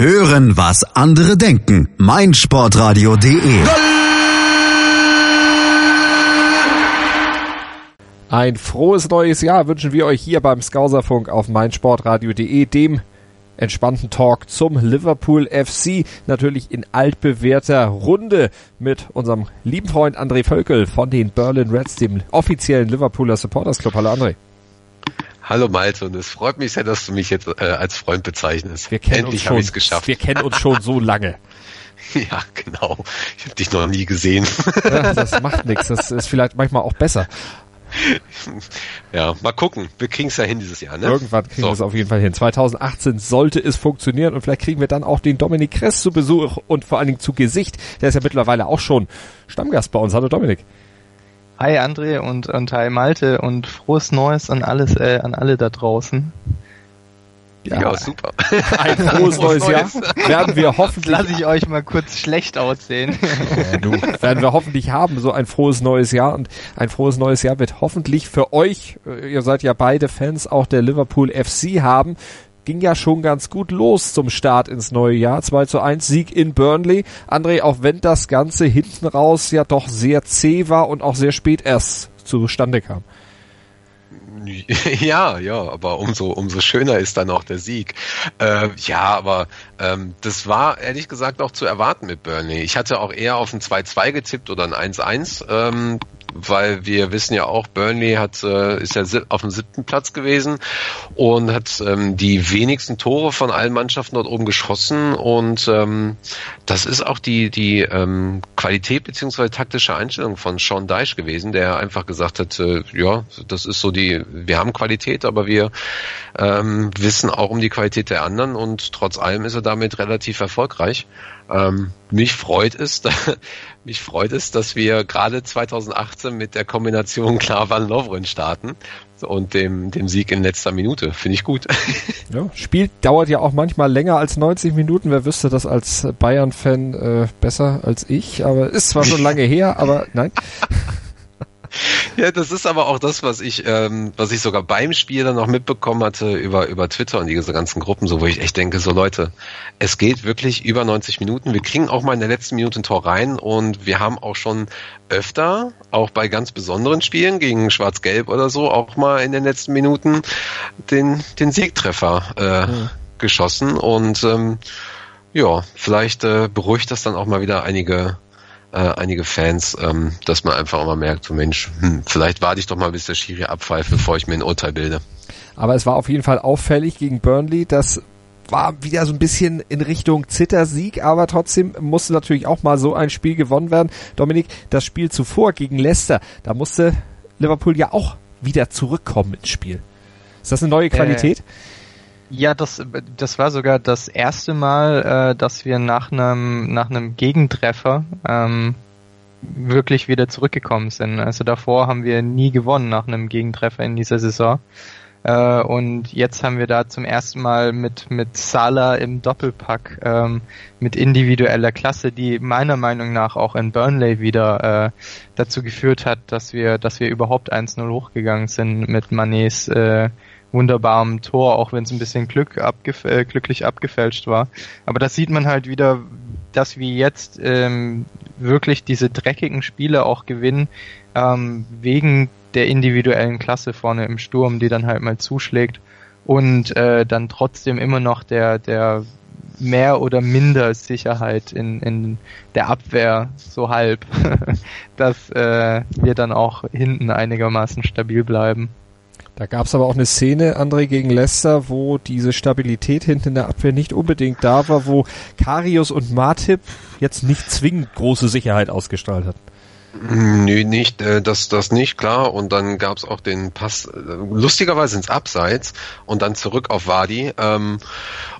Hören, was andere denken. meinsportradio.de Ein frohes neues Jahr wünschen wir euch hier beim Skauserfunk auf meinsportradio.de, dem entspannten Talk zum Liverpool FC, natürlich in altbewährter Runde mit unserem lieben Freund André Völkel von den Berlin Reds, dem offiziellen Liverpooler Supporters Club. Hallo André. Hallo Malte und es freut mich sehr, dass du mich jetzt äh, als Freund bezeichnest. Wir kennen Endlich habe ich es geschafft. Wir kennen uns schon so lange. Ja, genau. Ich habe dich noch nie gesehen. Ja, das macht nichts. Das ist vielleicht manchmal auch besser. Ja, mal gucken. Wir kriegen es ja hin dieses Jahr, ne? Irgendwann kriegen so. wir es auf jeden Fall hin. 2018 sollte es funktionieren und vielleicht kriegen wir dann auch den Dominik Kress zu Besuch und vor allen Dingen zu Gesicht. Der ist ja mittlerweile auch schon Stammgast bei uns. Hallo Dominik. Hi André und, und hi Malte und frohes Neues an alles, äh, an alle da draußen. Ja, ja super. Ein frohes neues Jahr. Werden wir hoffentlich. Lass ich euch mal kurz schlecht aussehen. Ja, du, werden wir hoffentlich haben, so ein frohes neues Jahr. Und ein frohes neues Jahr wird hoffentlich für euch, äh, ihr seid ja beide Fans auch der Liverpool FC haben, ging ja schon ganz gut los zum Start ins neue Jahr. 2 zu 1 Sieg in Burnley. André, auch wenn das Ganze hinten raus ja doch sehr zäh war und auch sehr spät erst zustande kam. Ja, ja, aber umso umso schöner ist dann auch der Sieg. Äh, ja, aber ähm, das war ehrlich gesagt auch zu erwarten mit Burnley. Ich hatte auch eher auf ein 2-2 getippt oder ein 1-1. Ähm, weil wir wissen ja auch, Burnley hat äh, ist ja auf dem siebten Platz gewesen und hat ähm, die wenigsten Tore von allen Mannschaften dort oben geschossen und ähm, das ist auch die die ähm, Qualität beziehungsweise taktische Einstellung von Sean Dyche gewesen, der einfach gesagt hat, äh, ja, das ist so die, wir haben Qualität, aber wir ähm, wissen auch um die Qualität der anderen und trotz allem ist er damit relativ erfolgreich. Ähm, mich freut es, mich freut es, dass wir gerade 2018 mit der Kombination Klavan Lovren starten und dem, dem Sieg in letzter Minute. Finde ich gut. Ja, Spiel dauert ja auch manchmal länger als 90 Minuten. Wer wüsste das als Bayern-Fan äh, besser als ich? Aber ist zwar schon lange her, aber nein. Ja, das ist aber auch das, was ich, ähm, was ich sogar beim Spiel dann noch mitbekommen hatte über, über Twitter und diese ganzen Gruppen, so wo ich echt denke, so Leute, es geht wirklich über 90 Minuten. Wir kriegen auch mal in der letzten Minute ein Tor rein und wir haben auch schon öfter, auch bei ganz besonderen Spielen gegen Schwarz-Gelb oder so, auch mal in den letzten Minuten den, den Siegtreffer äh, mhm. geschossen und ähm, ja, vielleicht äh, beruhigt das dann auch mal wieder einige äh, einige Fans, ähm, dass man einfach immer merkt, so Mensch, hm, vielleicht warte ich doch mal, bis der Schiri abpfeift, bevor ich mir ein Urteil bilde. Aber es war auf jeden Fall auffällig gegen Burnley, das war wieder so ein bisschen in Richtung Zittersieg, aber trotzdem musste natürlich auch mal so ein Spiel gewonnen werden. Dominik, das Spiel zuvor gegen Leicester, da musste Liverpool ja auch wieder zurückkommen ins Spiel. Ist das eine neue Qualität? Äh, ja, das, das war sogar das erste Mal, äh, dass wir nach einem nach einem Gegentreffer ähm, wirklich wieder zurückgekommen sind. Also davor haben wir nie gewonnen nach einem Gegentreffer in dieser Saison. Äh, und jetzt haben wir da zum ersten Mal mit mit Salah im Doppelpack ähm, mit individueller Klasse, die meiner Meinung nach auch in Burnley wieder äh, dazu geführt hat, dass wir dass wir überhaupt 1-0 hochgegangen sind mit Manets äh, wunderbarem Tor, auch wenn es ein bisschen Glück abgef äh, glücklich abgefälscht war. Aber das sieht man halt wieder, dass wir jetzt ähm, wirklich diese dreckigen Spiele auch gewinnen, ähm, wegen der individuellen Klasse vorne im Sturm, die dann halt mal zuschlägt und äh, dann trotzdem immer noch der, der mehr oder minder Sicherheit in, in der Abwehr, so halb, dass äh, wir dann auch hinten einigermaßen stabil bleiben. Da gab es aber auch eine Szene, André gegen Leicester, wo diese Stabilität hinten in der Abwehr nicht unbedingt da war, wo Karius und Martip jetzt nicht zwingend große Sicherheit ausgestrahlt hatten. Nö, nicht, äh, das, das nicht, klar. Und dann gab es auch den Pass, äh, lustigerweise ins Abseits und dann zurück auf Wadi. Ähm,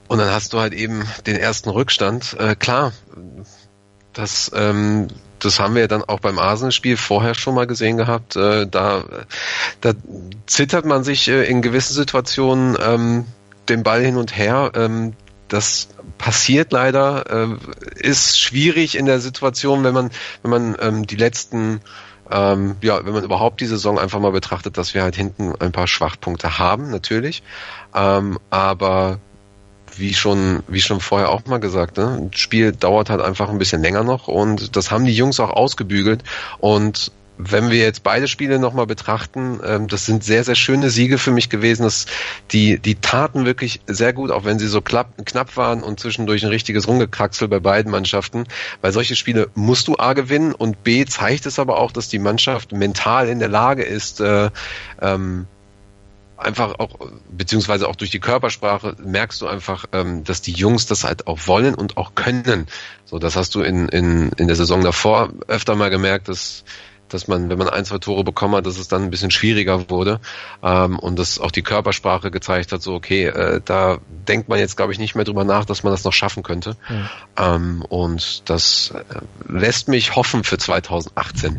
und dann hast du halt eben den ersten Rückstand. Äh, klar, das ähm, das haben wir ja dann auch beim Arsenal-Spiel vorher schon mal gesehen gehabt. Äh, da, da zittert man sich äh, in gewissen Situationen ähm, den Ball hin und her. Ähm, das passiert leider, äh, ist schwierig in der Situation, wenn man, wenn man ähm, die letzten ähm, ja, wenn man überhaupt die Saison einfach mal betrachtet, dass wir halt hinten ein paar Schwachpunkte haben, natürlich. Ähm, aber wie schon, wie schon vorher auch mal gesagt, ne? ein Spiel dauert halt einfach ein bisschen länger noch und das haben die Jungs auch ausgebügelt und wenn wir jetzt beide Spiele nochmal betrachten, ähm, das sind sehr, sehr schöne Siege für mich gewesen. Das, die, die taten wirklich sehr gut, auch wenn sie so klapp, knapp waren und zwischendurch ein richtiges Rumgekraxel bei beiden Mannschaften. Weil solche Spiele musst du A gewinnen und B zeigt es aber auch, dass die Mannschaft mental in der Lage ist, äh, ähm, einfach auch, beziehungsweise auch durch die Körpersprache merkst du einfach, ähm, dass die Jungs das halt auch wollen und auch können. So, das hast du in, in, in der Saison davor öfter mal gemerkt, dass dass man, wenn man ein, zwei Tore bekommen hat, dass es dann ein bisschen schwieriger wurde ähm, und dass auch die Körpersprache gezeigt hat, so okay, äh, da denkt man jetzt, glaube ich, nicht mehr drüber nach, dass man das noch schaffen könnte. Mhm. Ähm, und das äh, lässt mich hoffen für 2018.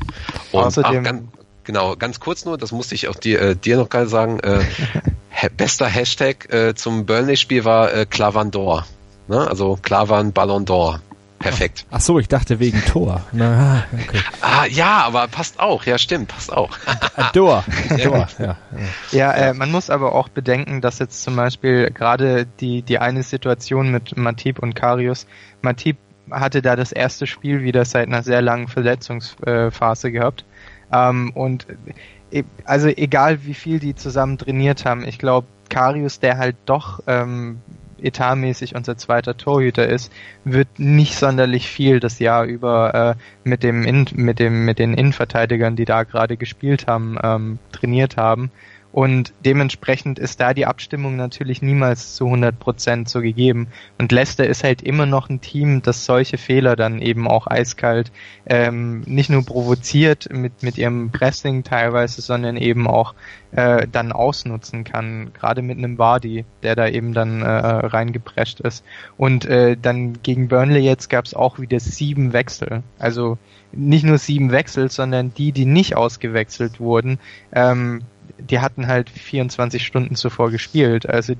Und Außerdem, ganz, genau, ganz kurz nur, das musste ich auch dir, äh, dir noch gerade sagen, äh, bester Hashtag äh, zum Burnley-Spiel war äh, Clavandor. Ne? Also Clavan Ballon d'Or. Perfekt. Ach, ach, so, ich dachte wegen Tor. Na, okay. Ah, ja, aber passt auch. Ja, stimmt, passt auch. Tor. Tor. Ja, ja äh, man muss aber auch bedenken, dass jetzt zum Beispiel gerade die, die eine Situation mit Matip und Karius, Matip hatte da das erste Spiel wieder seit einer sehr langen Verletzungsphase gehabt. Ähm, und e, also egal wie viel die zusammen trainiert haben, ich glaube, Karius, der halt doch ähm, etatmäßig unser zweiter Torhüter ist, wird nicht sonderlich viel das Jahr über äh, mit dem In mit dem mit den Innenverteidigern, die da gerade gespielt haben, ähm, trainiert haben. Und dementsprechend ist da die Abstimmung natürlich niemals zu 100 Prozent so gegeben. Und Leicester ist halt immer noch ein Team, das solche Fehler dann eben auch eiskalt ähm, nicht nur provoziert mit, mit ihrem Pressing teilweise, sondern eben auch äh, dann ausnutzen kann. Gerade mit einem Vardy, der da eben dann äh, reingeprescht ist. Und äh, dann gegen Burnley jetzt gab es auch wieder sieben Wechsel. Also nicht nur sieben Wechsel, sondern die, die nicht ausgewechselt wurden, ähm, die hatten halt 24 Stunden zuvor gespielt. Also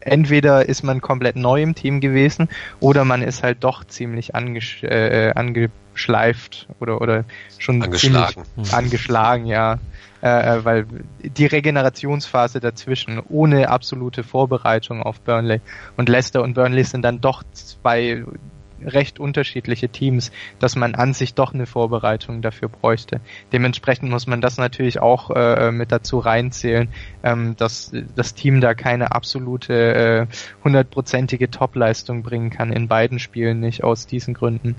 entweder ist man komplett neu im Team gewesen oder man ist halt doch ziemlich angesch äh, angeschleift oder oder schon angeschlagen, ziemlich angeschlagen, ja. Äh, äh, weil die Regenerationsphase dazwischen ohne absolute Vorbereitung auf Burnley und Leicester und Burnley sind dann doch zwei recht unterschiedliche Teams, dass man an sich doch eine Vorbereitung dafür bräuchte. Dementsprechend muss man das natürlich auch äh, mit dazu reinzählen, ähm, dass das Team da keine absolute äh, hundertprozentige äh, Topleistung bringen kann, in beiden Spielen nicht, aus diesen Gründen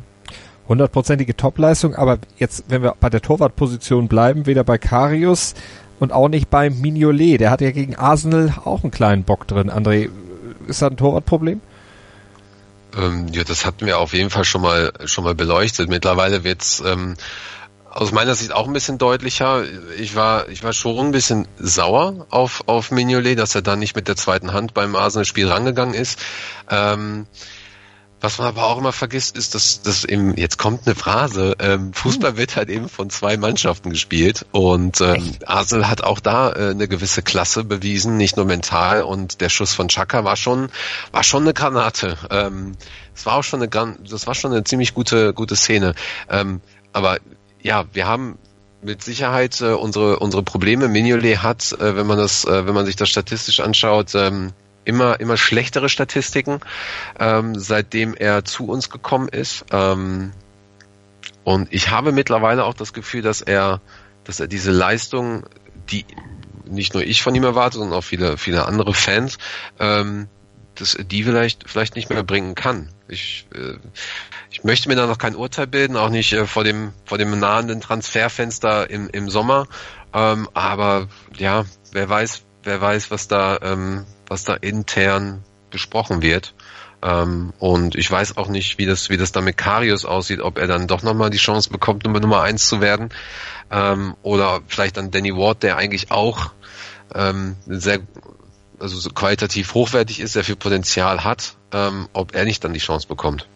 hundertprozentige Topleistung, aber jetzt, wenn wir bei der Torwartposition bleiben, weder bei Karius und auch nicht beim Mignolet, der hat ja gegen Arsenal auch einen kleinen Bock drin. André, ist da ein Torwartproblem? Ähm, ja, das hatten wir auf jeden Fall schon mal schon mal beleuchtet. Mittlerweile wird's ähm, aus meiner Sicht auch ein bisschen deutlicher. Ich war ich war schon ein bisschen sauer auf auf Mignolet, dass er dann nicht mit der zweiten Hand beim Arsenal-Spiel rangegangen ist. Ähm, was man aber auch immer vergisst, ist, dass, dass eben, jetzt kommt eine Phrase, ähm, Fußball wird halt eben von zwei Mannschaften gespielt und ähm, Arsenal hat auch da äh, eine gewisse Klasse bewiesen, nicht nur mental und der Schuss von Chaka war schon, war schon eine Granate. Ähm, das war auch schon eine, das war schon eine ziemlich gute, gute Szene. Ähm, aber ja, wir haben mit Sicherheit äh, unsere, unsere Probleme. Mignolet hat, äh, wenn man das, äh, wenn man sich das statistisch anschaut, ähm, immer, immer schlechtere Statistiken, ähm, seitdem er zu uns gekommen ist. Ähm, und ich habe mittlerweile auch das Gefühl, dass er, dass er diese Leistung, die nicht nur ich von ihm erwarte, sondern auch viele, viele andere Fans, ähm, dass die vielleicht, vielleicht nicht mehr bringen kann. Ich, äh, ich möchte mir da noch kein Urteil bilden, auch nicht äh, vor dem, vor dem nahenden Transferfenster im, im Sommer. Ähm, aber ja, wer weiß, wer weiß, was da, ähm, was da intern besprochen wird. Ähm, und ich weiß auch nicht, wie das, wie das dann mit Karius aussieht, ob er dann doch nochmal die Chance bekommt, Nummer Nummer eins zu werden. Ähm, oder vielleicht dann Danny Ward, der eigentlich auch ähm, sehr also so qualitativ hochwertig ist, sehr viel Potenzial hat, ähm, ob er nicht dann die Chance bekommt.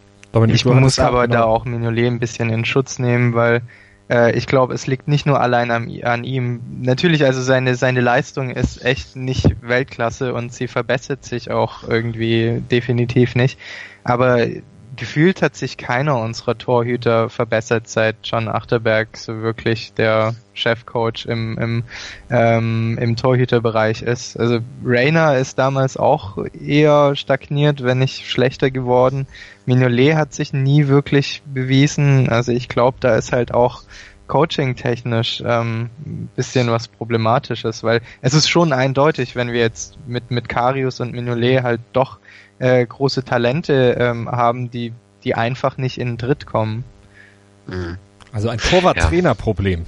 Ich muss aber da auch Mignolet ein bisschen in Schutz nehmen, weil äh, ich glaube, es liegt nicht nur allein an, an, ihm. Natürlich, also seine, seine Leistung ist echt nicht Weltklasse und sie verbessert sich auch irgendwie definitiv nicht. Aber gefühlt hat sich keiner unserer Torhüter verbessert, seit John Achterberg so wirklich der Chefcoach im, im, ähm, im Torhüterbereich ist. Also Rainer ist damals auch eher stagniert, wenn nicht schlechter geworden. Mignolet hat sich nie wirklich bewiesen. Also ich glaube, da ist halt auch coaching-technisch ähm, bisschen was Problematisches, weil es ist schon eindeutig, wenn wir jetzt mit, mit Karius und Mignolet halt doch äh, große Talente ähm, haben, die, die einfach nicht in den Dritt kommen. Mhm. Also ein Torwart-Trainer-Problem.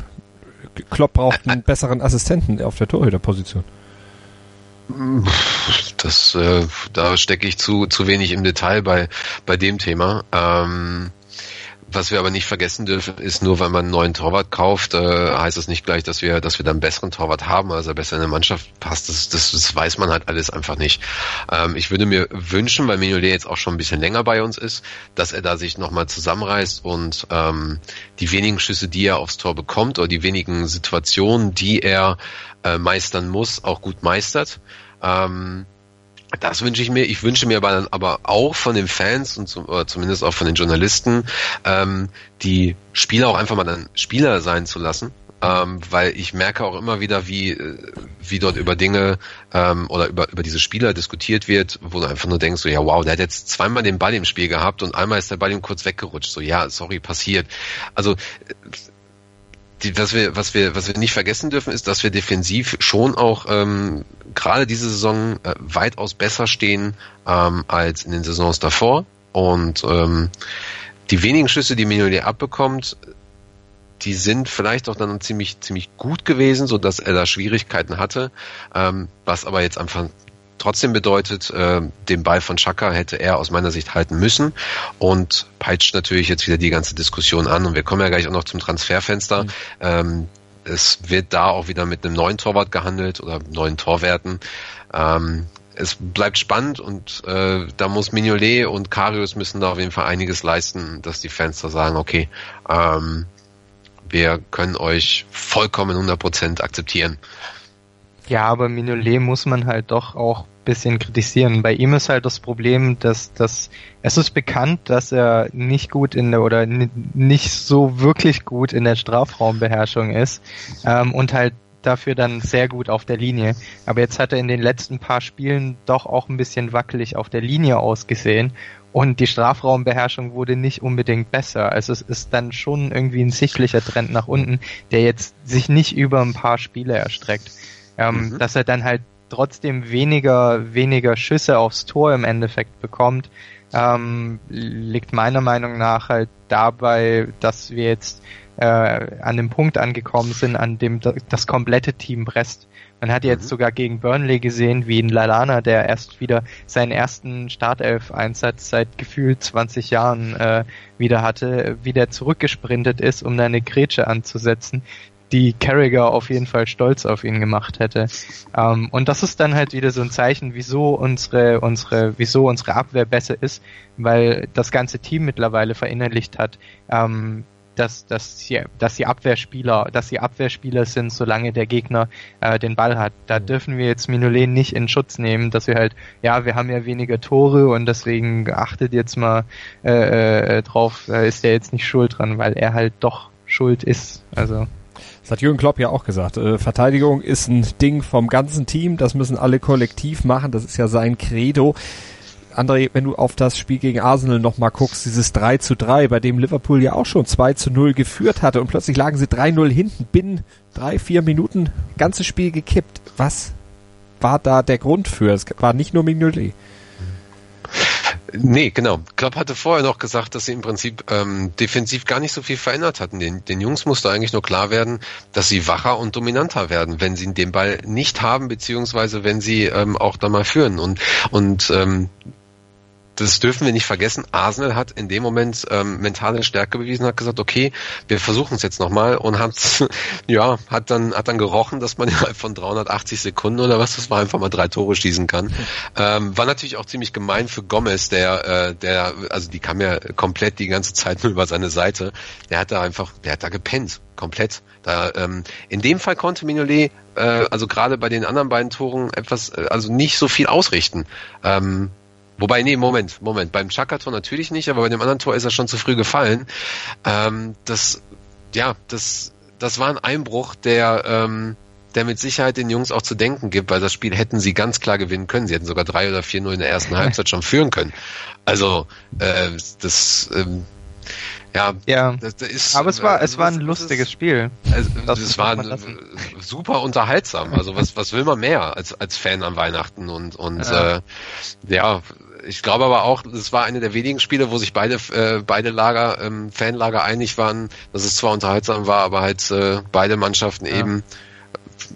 Klopp braucht einen besseren Assistenten auf der Torhüterposition. Das, äh, da stecke ich zu, zu wenig im Detail bei, bei dem Thema. Ähm, was wir aber nicht vergessen dürfen, ist nur, weil man einen neuen Torwart kauft, äh, heißt das nicht gleich, dass wir, dass wir dann einen besseren Torwart haben, also besser in der Mannschaft passt. Das, das, das weiß man halt alles einfach nicht. Ähm, ich würde mir wünschen, weil Mignolet jetzt auch schon ein bisschen länger bei uns ist, dass er da sich nochmal zusammenreißt und ähm, die wenigen Schüsse, die er aufs Tor bekommt oder die wenigen Situationen, die er äh, meistern muss, auch gut meistert. Ähm, das wünsche ich mir. Ich wünsche mir aber dann aber auch von den Fans und zum, zumindest auch von den Journalisten, ähm, die Spieler auch einfach mal dann Spieler sein zu lassen. Ähm, weil ich merke auch immer wieder, wie, äh, wie dort über Dinge ähm, oder über, über diese Spieler diskutiert wird, wo du einfach nur denkst, so ja wow, der hat jetzt zweimal den Ball im Spiel gehabt und einmal ist der Ball ihm kurz weggerutscht. So ja, sorry, passiert. Also die, was wir, was wir, was wir nicht vergessen dürfen, ist, dass wir defensiv schon auch ähm, gerade diese Saison äh, weitaus besser stehen ähm, als in den Saisons davor. Und ähm, die wenigen Schüsse, die Mignolet abbekommt, die sind vielleicht auch dann ziemlich, ziemlich gut gewesen, so dass er da Schwierigkeiten hatte, ähm, was aber jetzt einfach trotzdem bedeutet, äh, den Ball von Chaka hätte er aus meiner Sicht halten müssen und peitscht natürlich jetzt wieder die ganze Diskussion an und wir kommen ja gleich auch noch zum Transferfenster. Mhm. Ähm, es wird da auch wieder mit einem neuen Torwart gehandelt oder neuen Torwerten. Ähm, es bleibt spannend und äh, da muss Mignolet und Karius müssen da auf jeden Fall einiges leisten, dass die Fans da sagen, okay, ähm, wir können euch vollkommen 100% akzeptieren. Ja, aber Mignolet muss man halt doch auch bisschen kritisieren. Bei ihm ist halt das Problem, dass, dass es ist bekannt, dass er nicht gut in der oder nicht so wirklich gut in der Strafraumbeherrschung ist ähm, und halt dafür dann sehr gut auf der Linie. Aber jetzt hat er in den letzten paar Spielen doch auch ein bisschen wackelig auf der Linie ausgesehen und die Strafraumbeherrschung wurde nicht unbedingt besser. Also es ist dann schon irgendwie ein sichtlicher Trend nach unten, der jetzt sich nicht über ein paar Spiele erstreckt ähm, mhm. dass er dann halt trotzdem weniger, weniger Schüsse aufs Tor im Endeffekt bekommt, ähm, liegt meiner Meinung nach halt dabei, dass wir jetzt äh, an dem Punkt angekommen sind, an dem das komplette Team presst. Man hat jetzt mhm. sogar gegen Burnley gesehen, wie ein Lalana, der erst wieder seinen ersten Startelf-Einsatz seit gefühlt 20 Jahren äh, wieder hatte, wieder zurückgesprintet ist, um eine Grätsche anzusetzen, die Carragher auf jeden Fall stolz auf ihn gemacht hätte. Ähm, und das ist dann halt wieder so ein Zeichen, wieso unsere, unsere, wieso unsere Abwehr besser ist, weil das ganze Team mittlerweile verinnerlicht hat, ähm, dass, dass, sie, dass sie Abwehrspieler, dass sie Abwehrspieler sind, solange der Gegner äh, den Ball hat. Da dürfen wir jetzt Minolet nicht in Schutz nehmen, dass wir halt, ja, wir haben ja weniger Tore und deswegen achtet jetzt mal äh, äh, drauf, da ist der jetzt nicht schuld dran, weil er halt doch schuld ist. Also. Das hat Jürgen Klopp ja auch gesagt. Äh, Verteidigung ist ein Ding vom ganzen Team. Das müssen alle kollektiv machen. Das ist ja sein Credo. André, wenn du auf das Spiel gegen Arsenal nochmal guckst, dieses 3 zu 3, bei dem Liverpool ja auch schon 2 zu 0 geführt hatte und plötzlich lagen sie 3-0 hinten, binnen drei, vier Minuten, ganzes Spiel gekippt. Was war da der Grund für? Es war nicht nur Mignolet. Nee, genau. Klopp hatte vorher noch gesagt, dass sie im Prinzip ähm, defensiv gar nicht so viel verändert hatten. Den, den Jungs musste eigentlich nur klar werden, dass sie wacher und dominanter werden, wenn sie den Ball nicht haben, beziehungsweise wenn sie ähm, auch da mal führen. Und, und ähm, das dürfen wir nicht vergessen. Arsenal hat in dem Moment ähm, mentale Stärke bewiesen, hat gesagt, okay, wir versuchen es jetzt nochmal und hat ja hat dann hat dann gerochen, dass man innerhalb von 380 Sekunden oder was, das war einfach mal drei Tore schießen kann. Ähm, war natürlich auch ziemlich gemein für Gomez, der äh, der also die kam ja komplett die ganze Zeit nur über seine Seite. Der hat da einfach, der hat da gepennt, komplett. Da ähm, in dem Fall konnte Mignolet äh, also gerade bei den anderen beiden Toren etwas, äh, also nicht so viel ausrichten. Ähm, Wobei, nee, Moment, Moment. Beim Chaka-Tor natürlich nicht, aber bei dem anderen Tor ist er schon zu früh gefallen. Ähm, das, ja, das, das war ein Einbruch, der, ähm, der mit Sicherheit den Jungs auch zu denken gibt, weil das Spiel hätten sie ganz klar gewinnen können. Sie hätten sogar drei oder vier nur in der ersten Halbzeit schon führen können. Also, äh, das, ähm, ja, Ja, das, das ist, aber es war, es also war ein was lustiges ist- Spiel. also, Das es war äh, super unterhaltsam. Also was, was will man mehr als, als Fan an Weihnachten? Und, und Ja. Äh, ja, ich glaube aber auch, es war eine der wenigen Spiele, wo sich beide, äh, beide Lager, ähm, Fanlager einig waren, dass es zwar unterhaltsam war, aber halt äh, beide Mannschaften Ja. eben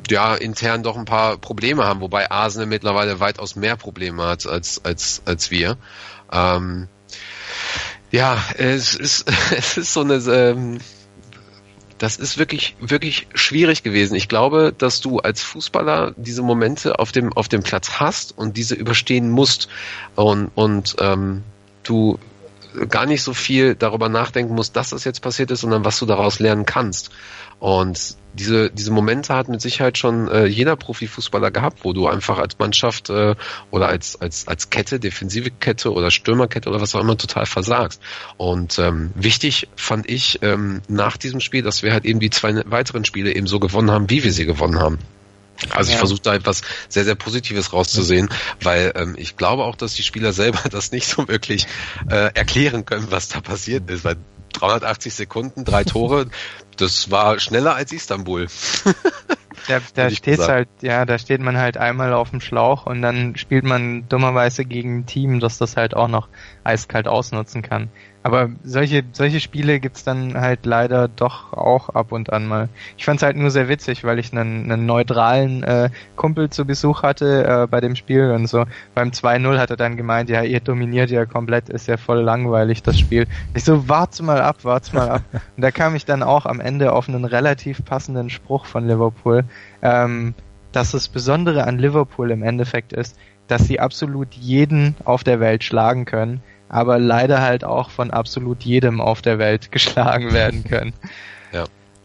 ja intern doch ein paar Probleme haben, wobei Arsenal mittlerweile weitaus mehr Probleme hat als, als, als wir. Ähm, ja, es ist, es ist so eine, ähm, das ist wirklich, wirklich schwierig gewesen. Ich glaube, dass du als Fußballer diese Momente auf dem, auf dem Platz hast und diese überstehen musst und, und ähm, du gar nicht so viel darüber nachdenken musst, dass das jetzt passiert ist, sondern was du daraus lernen kannst. Und diese, diese Momente hat mit Sicherheit schon äh, jeder Profifußballer gehabt, wo du einfach als Mannschaft äh, oder als, als, als Kette, defensive Kette oder Stürmerkette oder was auch immer total versagst. Und ähm, wichtig fand ich ähm, nach diesem Spiel, dass wir halt eben die zwei weiteren Spiele eben so gewonnen haben, wie wir sie gewonnen haben. Also ich Ja. versuche da etwas sehr, sehr Positives rauszusehen, weil ähm, ich glaube auch, dass die Spieler selber das nicht so wirklich äh, erklären können, was da passiert ist. Weil 380 Sekunden, drei Tore, das war schneller als Istanbul. Da, da steht's gesagt. halt, ja, da steht man halt einmal auf dem Schlauch und dann spielt man dummerweise gegen ein Team, das das halt auch noch eiskalt ausnutzen kann. Aber solche, solche Spiele gibt's dann halt leider doch auch ab und an mal. Ich fand's halt nur sehr witzig, weil ich einen, einen neutralen äh, Kumpel zu Besuch hatte äh, bei dem Spiel und so. Beim 2-0 hat er dann gemeint, ja, ihr dominiert ja komplett, ist ja voll langweilig das Spiel. Ich so, wart's mal ab, wart's mal ab. Und da kam ich dann auch am Ende auf einen relativ passenden Spruch von Liverpool, ähm, dass das Besondere an Liverpool im Endeffekt ist, dass sie absolut jeden auf der Welt schlagen können, aber leider halt auch von absolut jedem auf der Welt geschlagen werden können.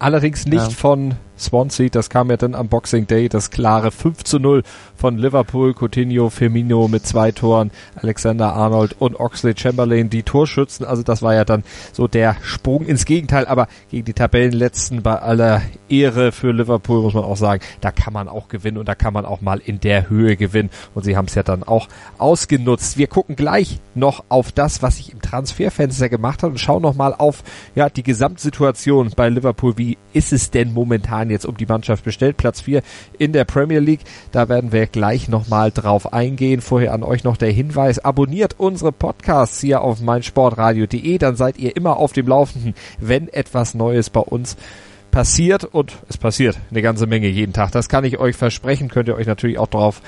Allerdings nicht Ja. von Swansea, das kam ja dann am Boxing Day, das klare 5 zu 0 von Liverpool, Coutinho, Firmino mit zwei Toren, Alexander Arnold und Oxley Chamberlain die Torschützen, also das war ja dann so der Sprung ins Gegenteil, aber gegen die Tabellenletzten bei aller Ehre für Liverpool muss man auch sagen, da kann man auch gewinnen und da kann man auch mal in der Höhe gewinnen und sie haben es ja dann auch ausgenutzt. Wir gucken gleich noch auf das, was sich im Transferfenster gemacht hat und schauen noch mal auf ja, die Gesamtsituation bei Liverpool. Wie ist es denn momentan jetzt um die Mannschaft bestellt? Platz 4 in der Premier League. Da werden wir gleich noch mal drauf eingehen. Vorher an euch noch der Hinweis. Abonniert unsere Podcasts hier auf meinsportradio.de. Dann seid ihr immer auf dem Laufenden, wenn etwas Neues bei uns passiert und es passiert eine ganze Menge jeden Tag. Das kann ich euch versprechen. Könnt ihr euch natürlich auch drauf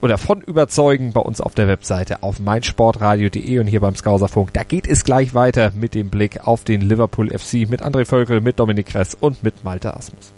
oder von überzeugen bei uns auf der Webseite auf meinsportradio.de und hier beim Skauserfunk. Da geht es gleich weiter mit dem Blick auf den Liverpool FC mit André Völkel, mit Dominik Kress und mit Malte Asmus.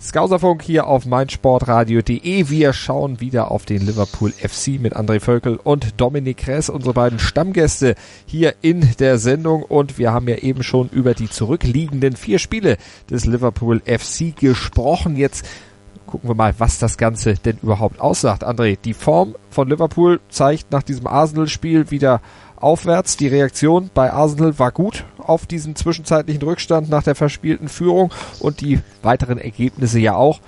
Skauserfunk hier auf meinsportradio.de. Wir schauen wieder auf den Liverpool FC mit André Völkel und Dominik Kress, unsere beiden Stammgäste hier in der Sendung. Und wir haben ja eben schon über die zurückliegenden vier Spiele des Liverpool FC gesprochen. Jetzt gucken wir mal, was das Ganze denn überhaupt aussagt. André, die Form von Liverpool zeigt nach diesem Arsenal-Spiel wieder aufwärts. Die Reaktion bei Arsenal war gut auf diesen zwischenzeitlichen Rückstand nach der verspielten Führung und die weiteren Ergebnisse ja auch.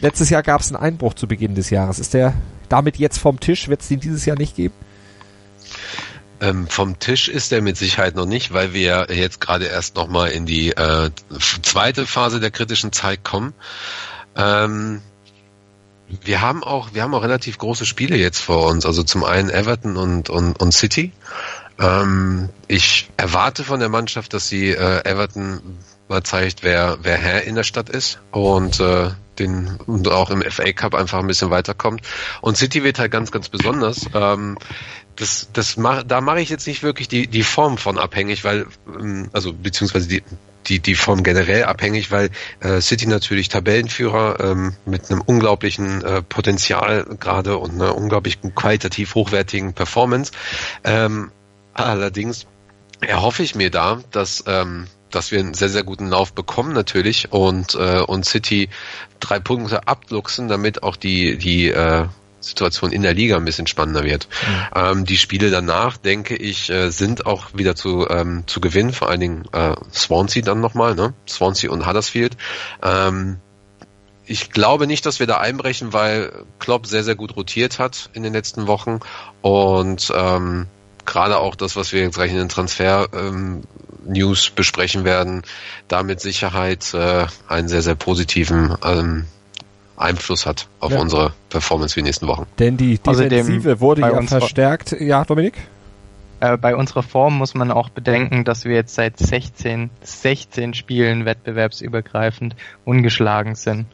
Letztes Jahr gab es einen Einbruch zu Beginn des Jahres. Ist der damit jetzt vom Tisch? Wird es den dieses Jahr nicht geben? Ähm, vom Tisch ist er mit Sicherheit noch nicht, weil wir jetzt gerade erst nochmal in die äh, zweite Phase der kritischen Zeit kommen. Ähm, wir haben auch, wir haben auch relativ große Spiele jetzt vor uns. Also zum einen Everton und, und, und City. Ähm, ich erwarte von der Mannschaft, dass sie äh, Everton mal zeigt, wer, wer Herr in der Stadt ist und äh, den und auch im FA Cup einfach ein bisschen weiterkommt. Und City wird halt ganz, ganz besonders. Ähm, das, das mach, da mache ich jetzt nicht wirklich die, die Form von abhängig, weil, ähm, also beziehungsweise die, die, die Form generell abhängig, weil äh, City natürlich Tabellenführer ähm, mit einem unglaublichen äh, Potenzial gerade und einer unglaublich qualitativ hochwertigen Performance. Ähm, allerdings erhoffe ich mir da, dass ähm, dass wir einen sehr, sehr guten Lauf bekommen natürlich und, äh, und City drei Punkte abluchsen, damit auch die, die äh, Situation in der Liga ein bisschen spannender wird. Mhm. Ähm, die Spiele danach, denke ich, äh, sind auch wieder zu, ähm, zu gewinnen, vor allen Dingen äh, Swansea dann nochmal, ne? Swansea und Huddersfield. Ähm, ich glaube nicht, dass wir da einbrechen, weil Klopp sehr, sehr gut rotiert hat in den letzten Wochen und ähm, gerade auch das, was wir jetzt gleich in den Transfer ähm, besprechen werden, da mit Sicherheit äh, einen sehr, sehr positiven ähm, Einfluss hat auf ja. unsere Performance für die nächsten Wochen. Denn die Defensive also wurde ja verstärkt. Ja, Dominik? Äh, bei unserer Form muss man auch bedenken, dass wir jetzt seit 16, 16 Spielen wettbewerbsübergreifend ungeschlagen sind.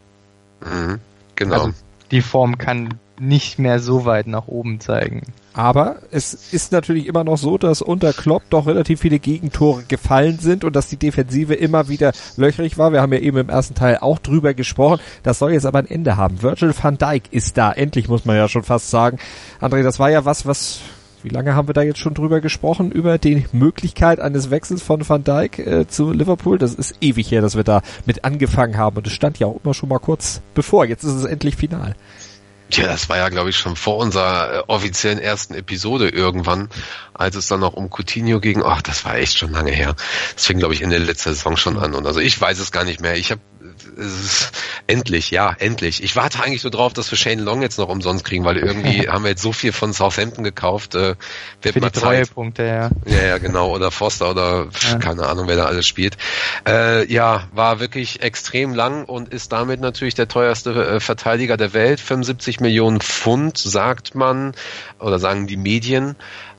Mhm, genau. Also die Form kann nicht mehr so weit nach oben zeigen. Aber es ist natürlich immer noch so, dass unter Klopp doch relativ viele Gegentore gefallen sind und dass die Defensive immer wieder löchrig war. Wir haben ja eben im ersten Teil auch drüber gesprochen. Das soll jetzt aber ein Ende haben. Virgil van Dijk ist da. Endlich muss man ja schon fast sagen. André, das war ja was, was wie lange haben wir da jetzt schon drüber gesprochen? Über die Möglichkeit eines Wechsels von Van Dijk äh, zu Liverpool? Das ist ewig her, dass wir da mit angefangen haben. Und es stand ja auch immer schon mal kurz bevor. Jetzt ist es endlich final. Ja, das war ja, glaube ich, schon vor unserer äh, offiziellen ersten Episode irgendwann, als es dann noch um Coutinho ging. Ach, das war echt schon lange her. Das fing, glaube ich, in der letzten Saison schon an. Und also ich weiß es gar nicht mehr. Ich habe endlich, ja, endlich. Ich warte eigentlich so drauf, dass wir Shane Long jetzt noch umsonst kriegen, weil irgendwie haben wir jetzt so viel von Southampton gekauft. Äh, wird Für mal die Treuepunkte, ja. Ja, ja, genau. Oder Foster oder ja. keine Ahnung, wer da alles spielt. Äh, ja, war wirklich extrem lang und ist damit natürlich der teuerste äh, Verteidiger der Welt. 75 Millionen Pfund, sagt man, oder sagen die Medien.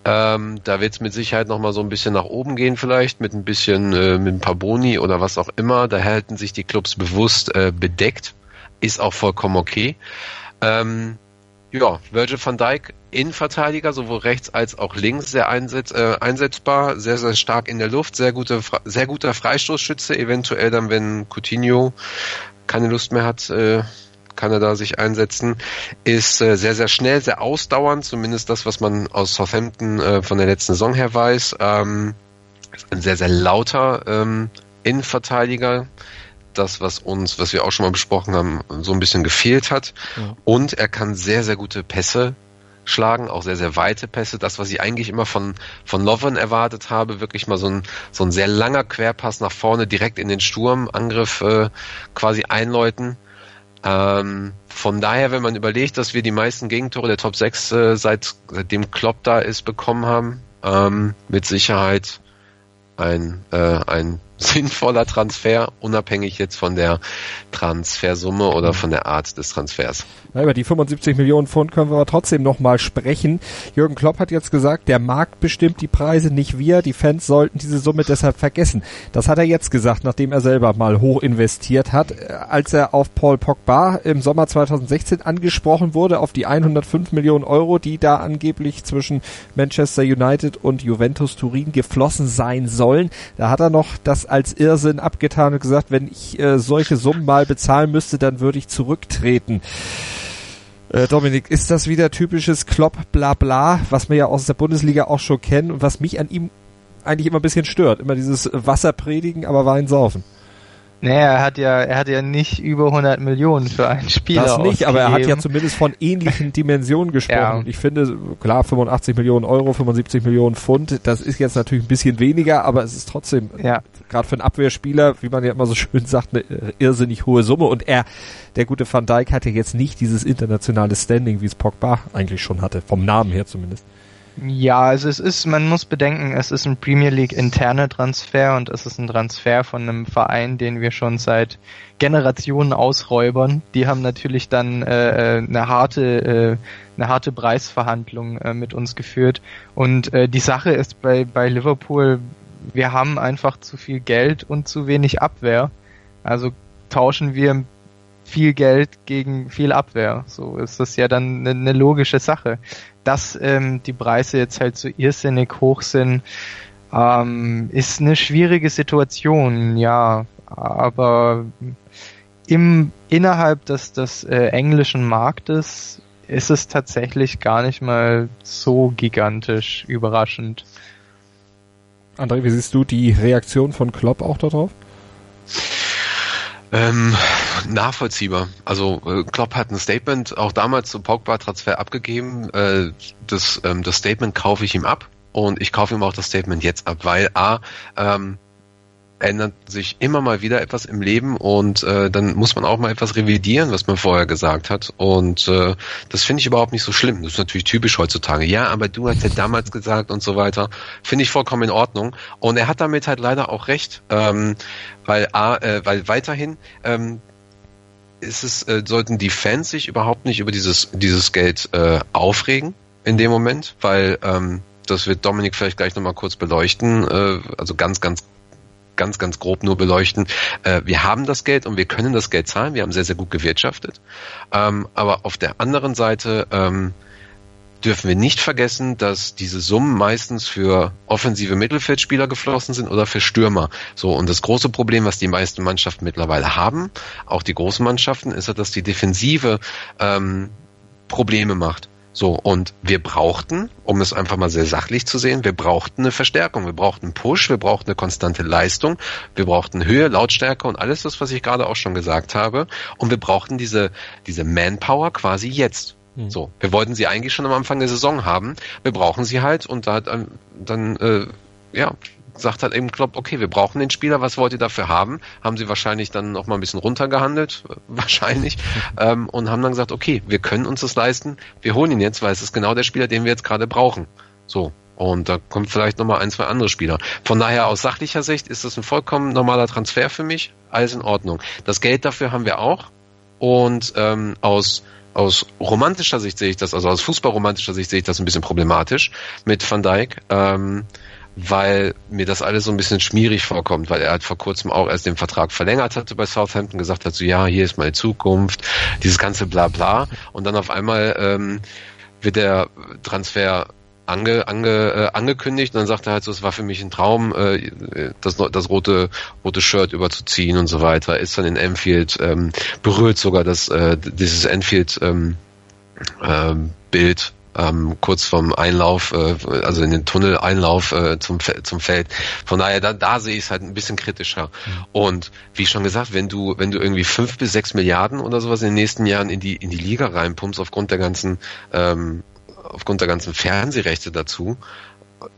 Ähm, da wird es mit Sicherheit noch mal so ein bisschen nach oben gehen vielleicht, mit ein bisschen, äh, mit ein paar Boni oder was auch immer. Da halten sich die Clubs bewusst äh, bedeckt. Ist auch vollkommen okay. Ähm, ja, Virgil van Dijk, Innenverteidiger, sowohl rechts als auch links, sehr einsetz, äh, einsetzbar, sehr, sehr stark in der Luft, sehr, gute, sehr guter Freistoßschütze, eventuell dann, wenn Coutinho keine Lust mehr hat, äh, kann er da sich einsetzen, ist äh, sehr, sehr schnell, sehr ausdauernd, zumindest das, was man aus Southampton äh, von der letzten Saison her weiß. Ähm, ein sehr, sehr lauter ähm, Innenverteidiger, das, was uns, was wir auch schon mal besprochen haben, so ein bisschen gefehlt hat. Ja. Und er kann sehr, sehr gute Pässe schlagen, auch sehr, sehr weite Pässe. Das, was ich eigentlich immer von, von Lovren erwartet habe, wirklich mal so ein, so ein sehr langer Querpass nach vorne, direkt in den Sturm, Angriff äh, quasi einläuten. Ähm, von daher, wenn man überlegt, dass wir die meisten Gegentore der Top 6 äh, seit, seitdem Klopp da ist bekommen haben, ähm, mit Sicherheit ein, äh, ein sinnvoller Transfer, unabhängig jetzt von der Transfersumme oder von der Art des Transfers. Ja, über die 75 Millionen Pfund können wir aber trotzdem nochmal sprechen. Jürgen Klopp hat jetzt gesagt, der Markt bestimmt die Preise, nicht wir. Die Fans sollten diese Summe deshalb vergessen. Das hat er jetzt gesagt, nachdem er selber mal hoch investiert hat. Als er auf Paul Pogba im Sommer 2016 angesprochen wurde, auf die 105 Millionen Euro, die da angeblich zwischen Manchester United und Juventus Turin geflossen sein sollen, da hat er noch das als Irrsinn abgetan und gesagt, wenn ich äh, solche Summen mal bezahlen müsste, dann würde ich zurücktreten. Äh, Dominik, ist das wieder typisches Klopp bla bla, was wir ja aus der Bundesliga auch schon kennen und was mich an ihm eigentlich immer ein bisschen stört? Immer dieses Wasser predigen, aber Wein saufen. Naja, er hat ja, er hat ja nicht über 100 Millionen für einen Spieler Das nicht, ausgegeben. aber er hat ja zumindest von ähnlichen Dimensionen gesprochen. Ja. Ich finde, klar, 85 Millionen Euro, 75 Millionen Pfund, das ist jetzt natürlich ein bisschen weniger, aber es ist trotzdem, ja. Gerade für einen Abwehrspieler, wie man ja immer so schön sagt, eine irrsinnig hohe Summe und er, der gute Van Dijk hatte jetzt nicht dieses internationale Standing, wie es Pogba eigentlich schon hatte, vom Namen her zumindest. Ja, also es ist, man muss bedenken, es ist ein Premier League interner Transfer und es ist ein Transfer von einem Verein, den wir schon seit Generationen ausräubern. Die haben natürlich dann äh, äh eine harte, äh, eine harte Preisverhandlung äh, mit uns geführt. Und äh, die Sache ist bei, bei Liverpool, wir haben einfach zu viel Geld und zu wenig Abwehr. Also tauschen wir viel Geld gegen viel Abwehr. So ist das ja dann eine, logische Sache dass ähm, die Preise jetzt halt so irrsinnig hoch sind, Ähm, ist eine schwierige Situation, ja, aber im innerhalb des, des äh, englischen Marktes ist es tatsächlich gar nicht mal so gigantisch überraschend. André, wie siehst du die Reaktion von Klopp auch darauf? Ähm, nachvollziehbar. Also äh, Klopp hat ein Statement auch damals zum Pogba-Transfer abgegeben. Äh, das, ähm, das Statement kaufe ich ihm ab und ich kaufe ihm auch das Statement jetzt ab, weil A, ähm, ändert sich immer mal wieder etwas im Leben und äh, dann muss man auch mal etwas revidieren, was man vorher gesagt hat. Und äh, das finde ich überhaupt nicht so schlimm. Das ist natürlich typisch heutzutage. Ja, aber du hast ja damals gesagt und so weiter. Finde ich vollkommen in Ordnung. Und er hat damit halt leider auch recht, ähm, weil, äh, weil weiterhin ähm, ist es, äh, sollten die Fans sich überhaupt nicht über dieses, dieses Geld äh, aufregen in dem Moment, weil ähm, das wird Dominik vielleicht gleich nochmal kurz beleuchten, äh, also ganz, ganz ganz, ganz grob nur beleuchten. Äh, wir haben das Geld und wir können das Geld zahlen. Wir haben sehr, sehr gut gewirtschaftet. Ähm, aber auf der anderen Seite ähm, dürfen wir nicht vergessen, dass diese Summen meistens für offensive Mittelfeldspieler geflossen sind oder für Stürmer. So, und das große Problem, was die meisten Mannschaften mittlerweile haben, auch die großen Mannschaften, ist, dass die Defensive ähm, Probleme macht. So, und wir brauchten, um es einfach mal sehr sachlich zu sehen, wir brauchten eine Verstärkung, wir brauchten einen Push, wir brauchten eine konstante Leistung, wir brauchten Höhe, Lautstärke und alles das, was ich gerade auch schon gesagt habe. Und wir brauchten diese, diese Manpower quasi jetzt. Mhm. So, wir wollten sie eigentlich schon am Anfang der Saison haben. Wir brauchen sie halt und da hat dann, dann äh, ja, sagt halt eben Klopp, okay, wir brauchen den Spieler, was wollt ihr dafür haben? Haben sie wahrscheinlich dann noch mal ein bisschen runtergehandelt, wahrscheinlich, ähm, und haben dann gesagt, okay, wir können uns das leisten, wir holen ihn jetzt, weil es ist genau der Spieler, den wir jetzt gerade brauchen. So. Und da kommt vielleicht nochmal ein, zwei andere Spieler. Von daher aus sachlicher Sicht ist das ein vollkommen normaler Transfer für mich. Alles in Ordnung. Das Geld dafür haben wir auch. Und ähm, aus aus romantischer Sicht sehe ich das, also aus fußballromantischer Sicht sehe ich das ein bisschen problematisch mit Van Dijk. Ähm, weil mir das alles so ein bisschen schmierig vorkommt, weil er halt vor kurzem auch erst den Vertrag verlängert hatte bei Southampton, gesagt hat, so ja, hier ist meine Zukunft, dieses ganze Blabla und dann auf einmal ähm, wird der Transfer ange, ange, äh, angekündigt und dann sagt er halt so, es war für mich ein Traum, äh, das, das rote, rote Shirt überzuziehen und so weiter, ist dann in Enfield, ähm, berührt sogar das, äh, dieses Enfield ähm, ähm, Bild ähm, kurz vom Einlauf, äh, also in den Tunnel-Einlauf äh, zum, zum Feld. Von daher, da, da sehe ich es halt ein bisschen kritischer. Mhm. Und wie schon gesagt, wenn du, wenn du irgendwie fünf bis sechs Milliarden oder sowas in den nächsten Jahren in die, in die Liga reinpumpst, aufgrund der ganzen, ähm, aufgrund der ganzen Fernsehrechte dazu,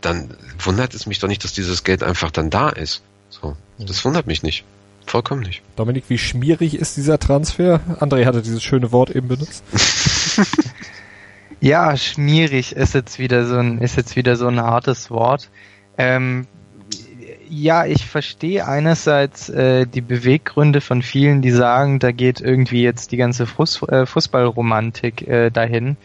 dann wundert es mich doch nicht, dass dieses Geld einfach dann da ist. So, das wundert mich nicht. Vollkommen nicht. Dominik, wie schmierig ist dieser Transfer? André hatte dieses schöne Wort eben benutzt. Ja, schmierig ist jetzt wieder so ein, ist jetzt wieder so ein hartes Wort. Ähm, ja, ich verstehe einerseits äh, die Beweggründe von vielen, die sagen, da geht irgendwie jetzt die ganze Fuß, äh, Fußballromantik äh, dahin.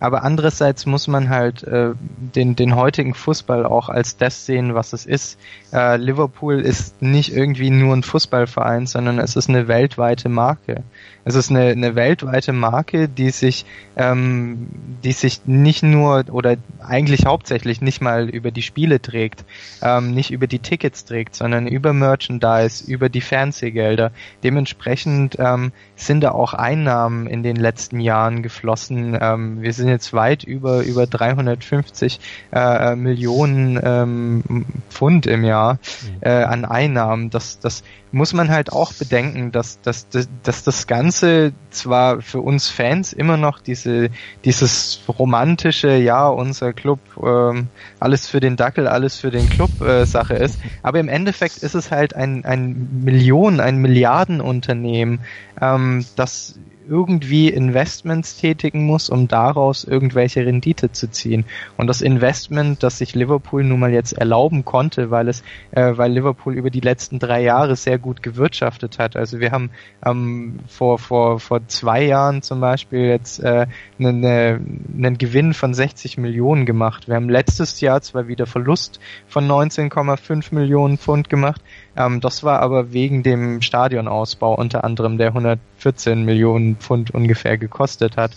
Aber andererseits muss man halt äh, den, den heutigen Fußball auch als das sehen, was es ist. Äh, Liverpool ist nicht irgendwie nur ein Fußballverein, sondern es ist eine weltweite Marke. Es ist eine, eine weltweite Marke, die sich, ähm, die sich nicht nur oder eigentlich hauptsächlich nicht mal über die Spiele trägt, ähm, nicht über die Tickets trägt, sondern über Merchandise, über die Fernsehgelder. Dementsprechend ähm, sind da auch Einnahmen in den letzten Jahren geflossen. Ähm, wir sind jetzt weit über über 350 äh, Millionen ähm, Pfund im Jahr mhm. äh, an Einnahmen. Das, das muss man halt auch bedenken, dass, dass, dass, dass das Ganze zwar für uns Fans immer noch diese, dieses romantische, ja, unser Club, ähm, alles für den Dackel, alles für den Club äh, Sache ist, aber im Endeffekt ist es halt ein, ein Millionen, ein Milliardenunternehmen, ähm, das irgendwie Investments tätigen muss, um daraus irgendwelche Rendite zu ziehen. Und das Investment, das sich Liverpool nun mal jetzt erlauben konnte, weil es, äh, weil Liverpool über die letzten drei Jahre sehr gut gewirtschaftet hat. Also wir haben ähm, vor vor vor zwei Jahren zum Beispiel jetzt äh, einen, ne, einen Gewinn von 60 Millionen gemacht. Wir haben letztes Jahr zwar wieder Verlust von 19,5 Millionen Pfund gemacht, ähm, das war aber wegen dem Stadionausbau unter anderem, der 114 Millionen Pfund ungefähr gekostet hat.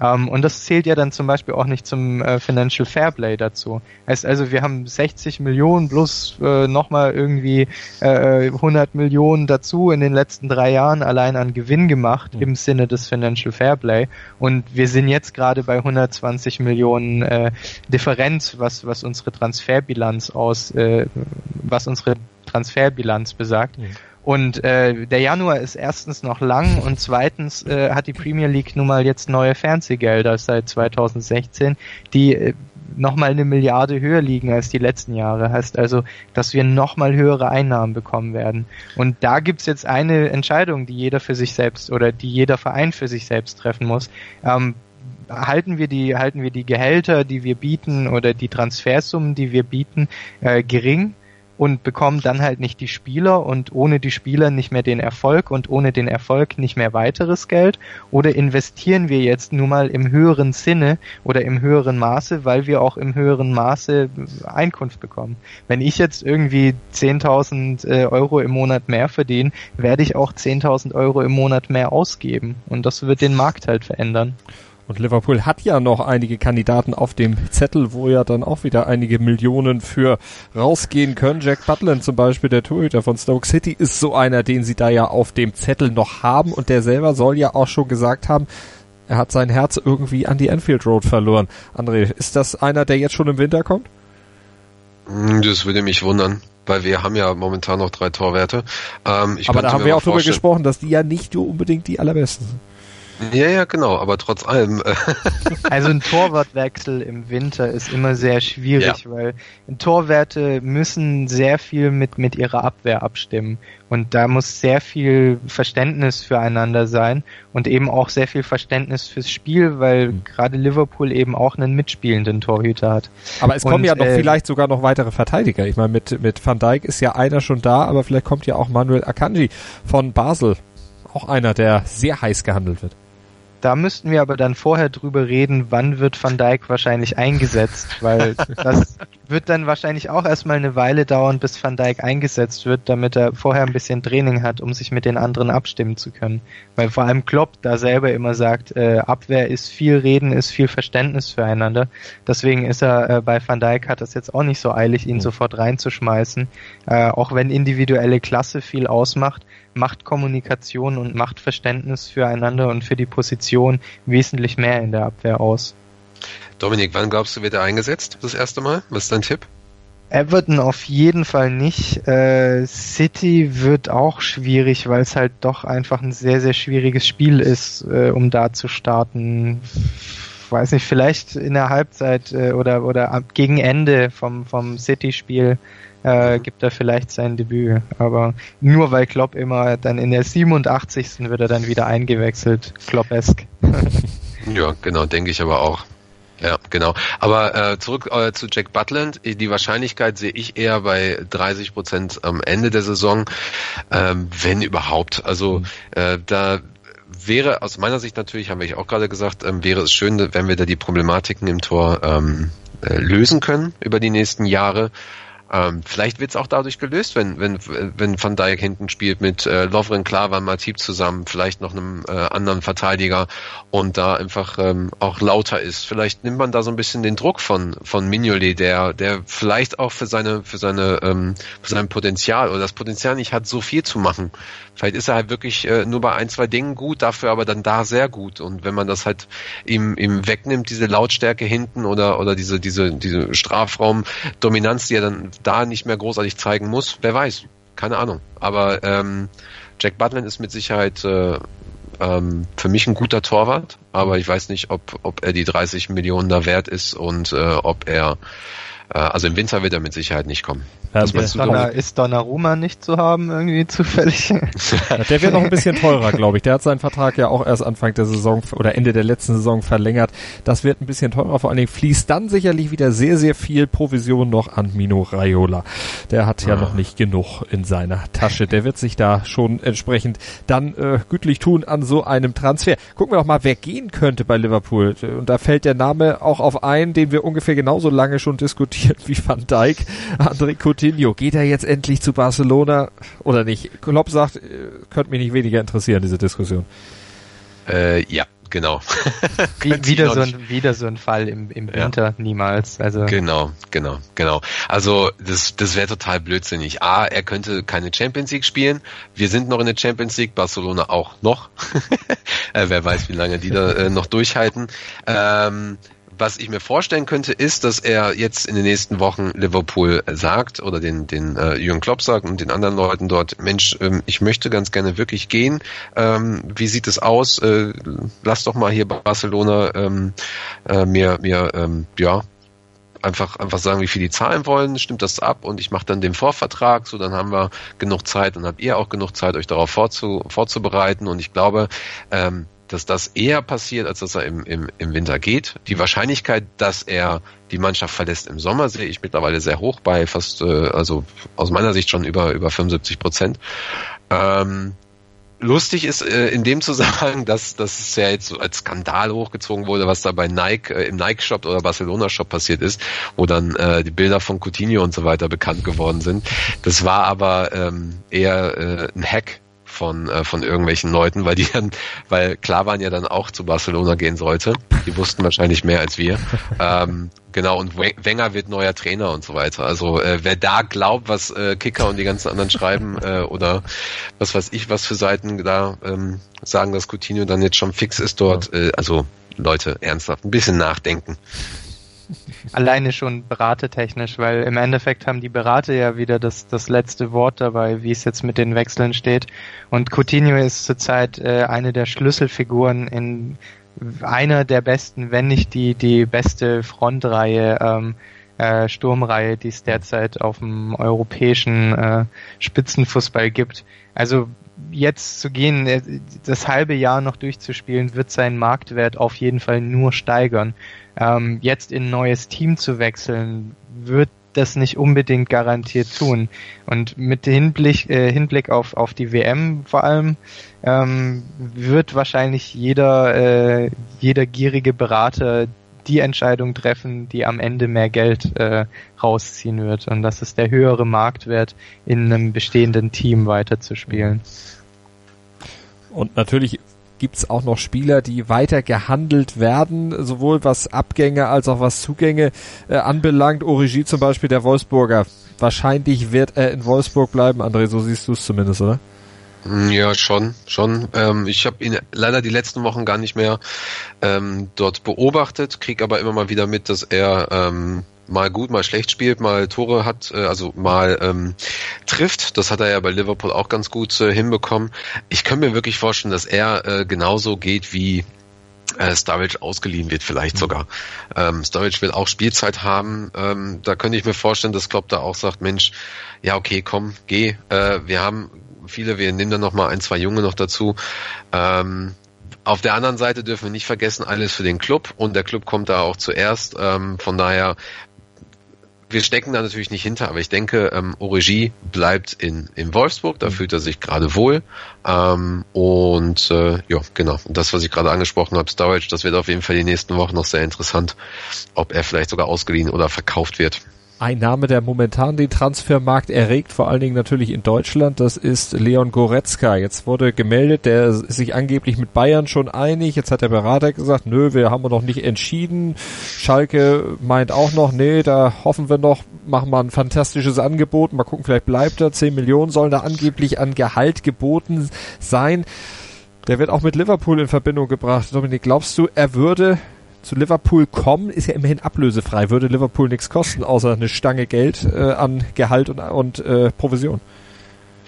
Ähm, und das zählt ja dann zum Beispiel auch nicht zum äh, Financial Fairplay dazu. Heißt also, wir haben 60 Millionen plus äh, nochmal irgendwie äh, 100 Millionen dazu in den letzten drei Jahren allein an Gewinn gemacht mhm. im Sinne des Financial Fairplay. Und wir sind jetzt gerade bei 120 Millionen äh, Differenz, was, was unsere Transferbilanz aus, äh, was unsere Transferbilanz besagt. Mhm. Und äh, der Januar ist erstens noch lang und zweitens äh, hat die Premier League nun mal jetzt neue Fernsehgelder seit 2016, die äh, nochmal eine Milliarde höher liegen als die letzten Jahre. Heißt also, dass wir nochmal höhere Einnahmen bekommen werden. Und da gibt's jetzt eine Entscheidung, die jeder für sich selbst oder die jeder Verein für sich selbst treffen muss. Ähm, halten wir die halten wir die Gehälter, die wir bieten oder die Transfersummen, die wir bieten, äh, gering und bekommen dann halt nicht die Spieler und ohne die Spieler nicht mehr den Erfolg und ohne den Erfolg nicht mehr weiteres Geld? Oder investieren wir jetzt nun mal im höheren Sinne oder im höheren Maße, weil wir auch im höheren Maße Einkunft bekommen? Wenn ich jetzt irgendwie 10.000 äh, Euro im Monat mehr verdiene, werde ich auch 10.000 Euro im Monat mehr ausgeben und das wird den Markt halt verändern. Und Liverpool hat ja noch einige Kandidaten auf dem Zettel, wo ja dann auch wieder einige Millionen für rausgehen können. Jack Butland zum Beispiel, der Torhüter von Stoke City, ist so einer, den sie da ja auf dem Zettel noch haben. Und der selber soll ja auch schon gesagt haben, er hat sein Herz irgendwie an die Anfield Road verloren. André, ist das einer, der jetzt schon im Winter kommt? Hm, das würde mich wundern weil wir haben ja momentan noch drei Torwerte. Ähm, Aber da haben wir auch darüber gesprochen, dass die ja nicht unbedingt die allerbesten sind. Ja, ja, genau, aber trotz allem. Äh, also ein Torwartwechsel im Winter ist immer sehr schwierig, ja. weil Torwerte müssen sehr viel mit, mit ihrer Abwehr abstimmen. Und da muss sehr viel Verständnis füreinander sein und eben auch sehr viel Verständnis fürs Spiel, weil mhm. gerade Liverpool eben auch einen mitspielenden Torhüter hat. Aber es und, kommen ja noch äh, vielleicht sogar noch weitere Verteidiger. Ich meine, mit, mit Van Dijk ist ja einer schon da, aber vielleicht kommt ja auch Manuel Akanji von Basel. Auch einer, der sehr heiß gehandelt wird. Da müssten wir aber dann vorher drüber reden, wann wird Van Dijk wahrscheinlich eingesetzt, weil das wird dann wahrscheinlich auch erstmal eine Weile dauern, bis Van Dijk eingesetzt wird, damit er vorher ein bisschen Training hat, um sich mit den anderen abstimmen zu können. Weil vor allem Klopp da selber immer sagt, äh, Abwehr ist viel Reden, ist viel Verständnis füreinander. Deswegen ist er äh, bei Van Dijk hat es jetzt auch nicht so eilig, ihn mhm. sofort reinzuschmeißen, äh, auch wenn individuelle Klasse viel ausmacht macht Kommunikation und macht Verständnis füreinander und für die Position wesentlich mehr in der Abwehr aus. Dominik, wann glaubst du, wird er eingesetzt? Das erste Mal? Was ist dein Tipp? Everton auf jeden Fall nicht. Äh, City wird auch schwierig, weil es halt doch einfach ein sehr, sehr schwieriges Spiel ist, äh, um da zu starten. Weiß nicht, vielleicht in der Halbzeit äh, oder, oder ab, gegen Ende vom, vom City-Spiel äh, gibt er vielleicht sein Debüt. Aber nur weil Klopp immer dann in der 87. wird er dann wieder eingewechselt. Klopp-esk. ja, genau, denke ich aber auch. Ja, genau. Aber äh, zurück äh, zu Jack Butland. Die Wahrscheinlichkeit sehe ich eher bei 30 Prozent am Ende der Saison, ähm, wenn überhaupt. Also mhm. äh, da wäre aus meiner Sicht natürlich, haben wir auch gerade gesagt, ähm, wäre es schön, wenn wir da die Problematiken im Tor ähm, äh, lösen können über die nächsten Jahre. Ähm, vielleicht wird es auch dadurch gelöst, wenn, wenn, wenn Van Dijk hinten spielt mit äh, Lovren Klaver, Matip zusammen, vielleicht noch einem äh, anderen Verteidiger und da einfach ähm, auch lauter ist. Vielleicht nimmt man da so ein bisschen den Druck von, von Mignolet, der, der vielleicht auch für seine, für seine, ähm, für sein Potenzial oder das Potenzial nicht hat, so viel zu machen. Vielleicht ist er halt wirklich äh, nur bei ein, zwei Dingen gut, dafür aber dann da sehr gut. Und wenn man das halt ihm, ihm wegnimmt, diese Lautstärke hinten oder, oder diese, diese, diese Strafraumdominanz, die er dann da nicht mehr großartig zeigen muss, wer weiß. Keine Ahnung. Aber ähm, Jack Butland ist mit Sicherheit äh, ähm, für mich ein guter Torwart, aber ich weiß nicht, ob, ob er die 30 Millionen da wert ist und äh, ob er also im Winter wird er mit Sicherheit nicht kommen. Ja, ist, Donna, ist Donnarumma nicht zu haben, irgendwie zufällig? der wäre noch ein bisschen teurer, glaube ich. Der hat seinen Vertrag ja auch erst Anfang der Saison oder Ende der letzten Saison verlängert. Das wird ein bisschen teurer. Vor allen Dingen fließt dann sicherlich wieder sehr, sehr viel Provision noch an Mino Raiola. Der hat ja ah. noch nicht genug in seiner Tasche. Der wird sich da schon entsprechend dann äh, gütlich tun an so einem Transfer. Gucken wir doch mal, wer gehen könnte bei Liverpool. Und da fällt der Name auch auf einen, den wir ungefähr genauso lange schon diskutiert wie Van Dijk. André Coutinho, geht er jetzt endlich zu Barcelona oder nicht? Klopp sagt, äh, könnte mich nicht weniger interessieren, diese Diskussion. Äh, ja, genau. wieder, so ein, wieder so ein Fall im, im Winter, ja. niemals. Also genau, genau, genau. Also das, das wäre total blödsinnig. A, er könnte keine Champions League spielen. Wir sind noch in der Champions League, Barcelona auch noch. äh, wer weiß, wie lange die da äh, noch durchhalten. Ähm, was ich mir vorstellen könnte, ist, dass er jetzt in den nächsten Wochen Liverpool sagt oder den, den äh, Jürgen Klopp sagt und den anderen Leuten dort, Mensch, ähm, ich möchte ganz gerne wirklich gehen. Ähm, wie sieht es aus? Äh, lass doch mal hier Barcelona ähm, äh, mir, mir ähm, ja, einfach einfach sagen, wie viel die zahlen wollen, stimmt das ab und ich mache dann den Vorvertrag, so dann haben wir genug Zeit und habt ihr auch genug Zeit, euch darauf vorzu, vorzubereiten und ich glaube, ähm, dass das eher passiert, als dass er im, im, im Winter geht. Die Wahrscheinlichkeit, dass er die Mannschaft verlässt im Sommer, sehe ich mittlerweile sehr hoch bei fast, äh, also aus meiner Sicht schon über, über 75 Prozent. Ähm, lustig ist äh, in dem Zusammenhang, dass es ja jetzt so als Skandal hochgezogen wurde, was da bei Nike äh, im Nike Shop oder Barcelona Shop passiert ist, wo dann äh, die Bilder von Coutinho und so weiter bekannt geworden sind. Das war aber ähm, eher äh, ein Hack von, äh, von irgendwelchen Leuten, weil die dann, weil klar waren ja dann auch zu Barcelona gehen sollte. Die wussten wahrscheinlich mehr als wir. Ähm, genau, und Wenger wird neuer Trainer und so weiter. Also äh, wer da glaubt, was äh, Kicker und die ganzen anderen schreiben äh, oder was weiß ich, was für Seiten da ähm, sagen, dass Coutinho dann jetzt schon fix ist dort, äh, also Leute, ernsthaft, ein bisschen nachdenken. Alleine schon beratetechnisch, weil im Endeffekt haben die Berater ja wieder das, das letzte Wort dabei, wie es jetzt mit den Wechseln steht. Und Coutinho ist zurzeit äh, eine der Schlüsselfiguren in einer der besten, wenn nicht die, die beste Frontreihe, ähm, äh, Sturmreihe, die es derzeit auf dem europäischen äh, Spitzenfußball gibt. Also jetzt zu gehen, äh, das halbe Jahr noch durchzuspielen, wird seinen Marktwert auf jeden Fall nur steigern. Ähm, jetzt in ein neues Team zu wechseln, wird das nicht unbedingt garantiert tun. Und mit Hinblick, äh, Hinblick auf, auf die WM vor allem, ähm, wird wahrscheinlich jeder, äh, jeder gierige Berater die Entscheidung treffen, die am Ende mehr Geld äh, rausziehen wird. Und das ist der höhere Marktwert, in einem bestehenden Team weiterzuspielen. Und natürlich gibt's auch noch Spieler, die weiter gehandelt werden, sowohl was Abgänge als auch was Zugänge äh, anbelangt. Origi zum Beispiel, der Wolfsburger. Wahrscheinlich wird er in Wolfsburg bleiben, André, so siehst du es zumindest, oder? Ja, schon, schon. Ähm, ich habe ihn leider die letzten Wochen gar nicht mehr ähm, dort beobachtet, krieg aber immer mal wieder mit, dass er ähm, mal gut, mal schlecht spielt, mal Tore hat, äh, also mal ähm, trifft. Das hat er ja bei Liverpool auch ganz gut äh, hinbekommen. Ich könnte mir wirklich vorstellen, dass er äh, genauso geht wie äh, Sturridge ausgeliehen wird, vielleicht sogar. Ähm, Sturridge will auch Spielzeit haben. Ähm, da könnte ich mir vorstellen, dass Klopp da auch sagt, Mensch, ja okay, komm, geh. Äh, wir haben viele, wir nehmen dann noch mal ein, zwei Junge noch dazu. Ähm, auf der anderen Seite dürfen wir nicht vergessen, alles für den Club und der Club kommt da auch zuerst. Ähm, von daher wir stecken da natürlich nicht hinter, aber ich denke, ähm, Origi bleibt in, in Wolfsburg, da mhm. fühlt er sich gerade wohl. Ähm, und äh, ja, genau. Und das, was ich gerade angesprochen habe, Storage, das wird auf jeden Fall die nächsten Wochen noch sehr interessant, ob er vielleicht sogar ausgeliehen oder verkauft wird. Ein Name, der momentan den Transfermarkt erregt, vor allen Dingen natürlich in Deutschland, das ist Leon Goretzka. Jetzt wurde gemeldet, der ist sich angeblich mit Bayern schon einig. Jetzt hat der Berater gesagt, nö, wir haben noch nicht entschieden. Schalke meint auch noch, nee, da hoffen wir noch, machen wir ein fantastisches Angebot. Mal gucken, vielleicht bleibt er. 10 Millionen sollen da angeblich an Gehalt geboten sein. Der wird auch mit Liverpool in Verbindung gebracht. Dominik, glaubst du, er würde zu Liverpool kommen, ist ja immerhin ablösefrei. Würde Liverpool nichts kosten, außer eine Stange Geld äh, an Gehalt und, und äh, Provision.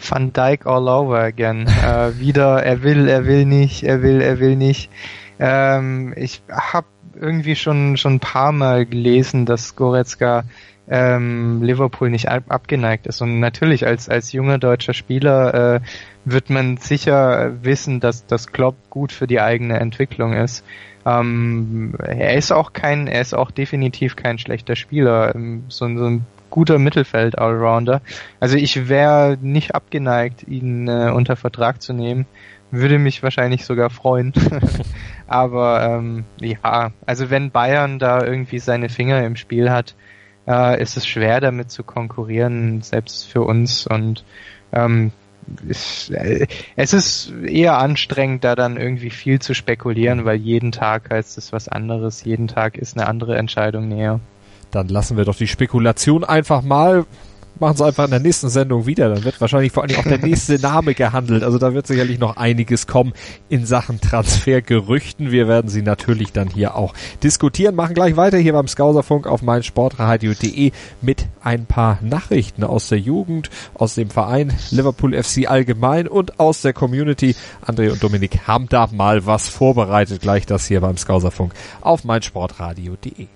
Van Dijk all over again. äh, wieder, er will, er will nicht, er will, er will nicht. Ähm, ich habe irgendwie schon schon ein paar Mal gelesen, dass Goretzka ähm, Liverpool nicht ab abgeneigt ist. Und natürlich als als junger deutscher Spieler äh, wird man sicher wissen, dass das Klopp gut für die eigene Entwicklung ist. Ähm, er ist auch kein, er ist auch definitiv kein schlechter Spieler, ähm, so, so ein guter Mittelfeld-Allrounder. Also ich wäre nicht abgeneigt, ihn äh, unter Vertrag zu nehmen. Würde mich wahrscheinlich sogar freuen. Aber ähm, ja, also wenn Bayern da irgendwie seine Finger im Spiel hat, äh, ist es schwer damit zu konkurrieren, selbst für uns. Und ähm, äh, es ist eher anstrengend, da dann irgendwie viel zu spekulieren, weil jeden Tag heißt es was anderes, jeden Tag ist eine andere Entscheidung näher. Dann lassen wir doch die Spekulation einfach mal machen sie einfach in der nächsten Sendung wieder. Dann wird wahrscheinlich vor allem auch der nächste Name gehandelt. Also da wird sicherlich noch einiges kommen in Sachen Transfergerüchten. Wir werden sie natürlich dann hier auch diskutieren. Machen gleich weiter hier beim Skauserfunk auf meinsportradio.de mit ein paar Nachrichten aus der Jugend, aus dem Verein Liverpool FC allgemein und aus der Community. André und Dominik haben da mal was vorbereitet. Gleich das hier beim Skauserfunk auf meinsportradio.de.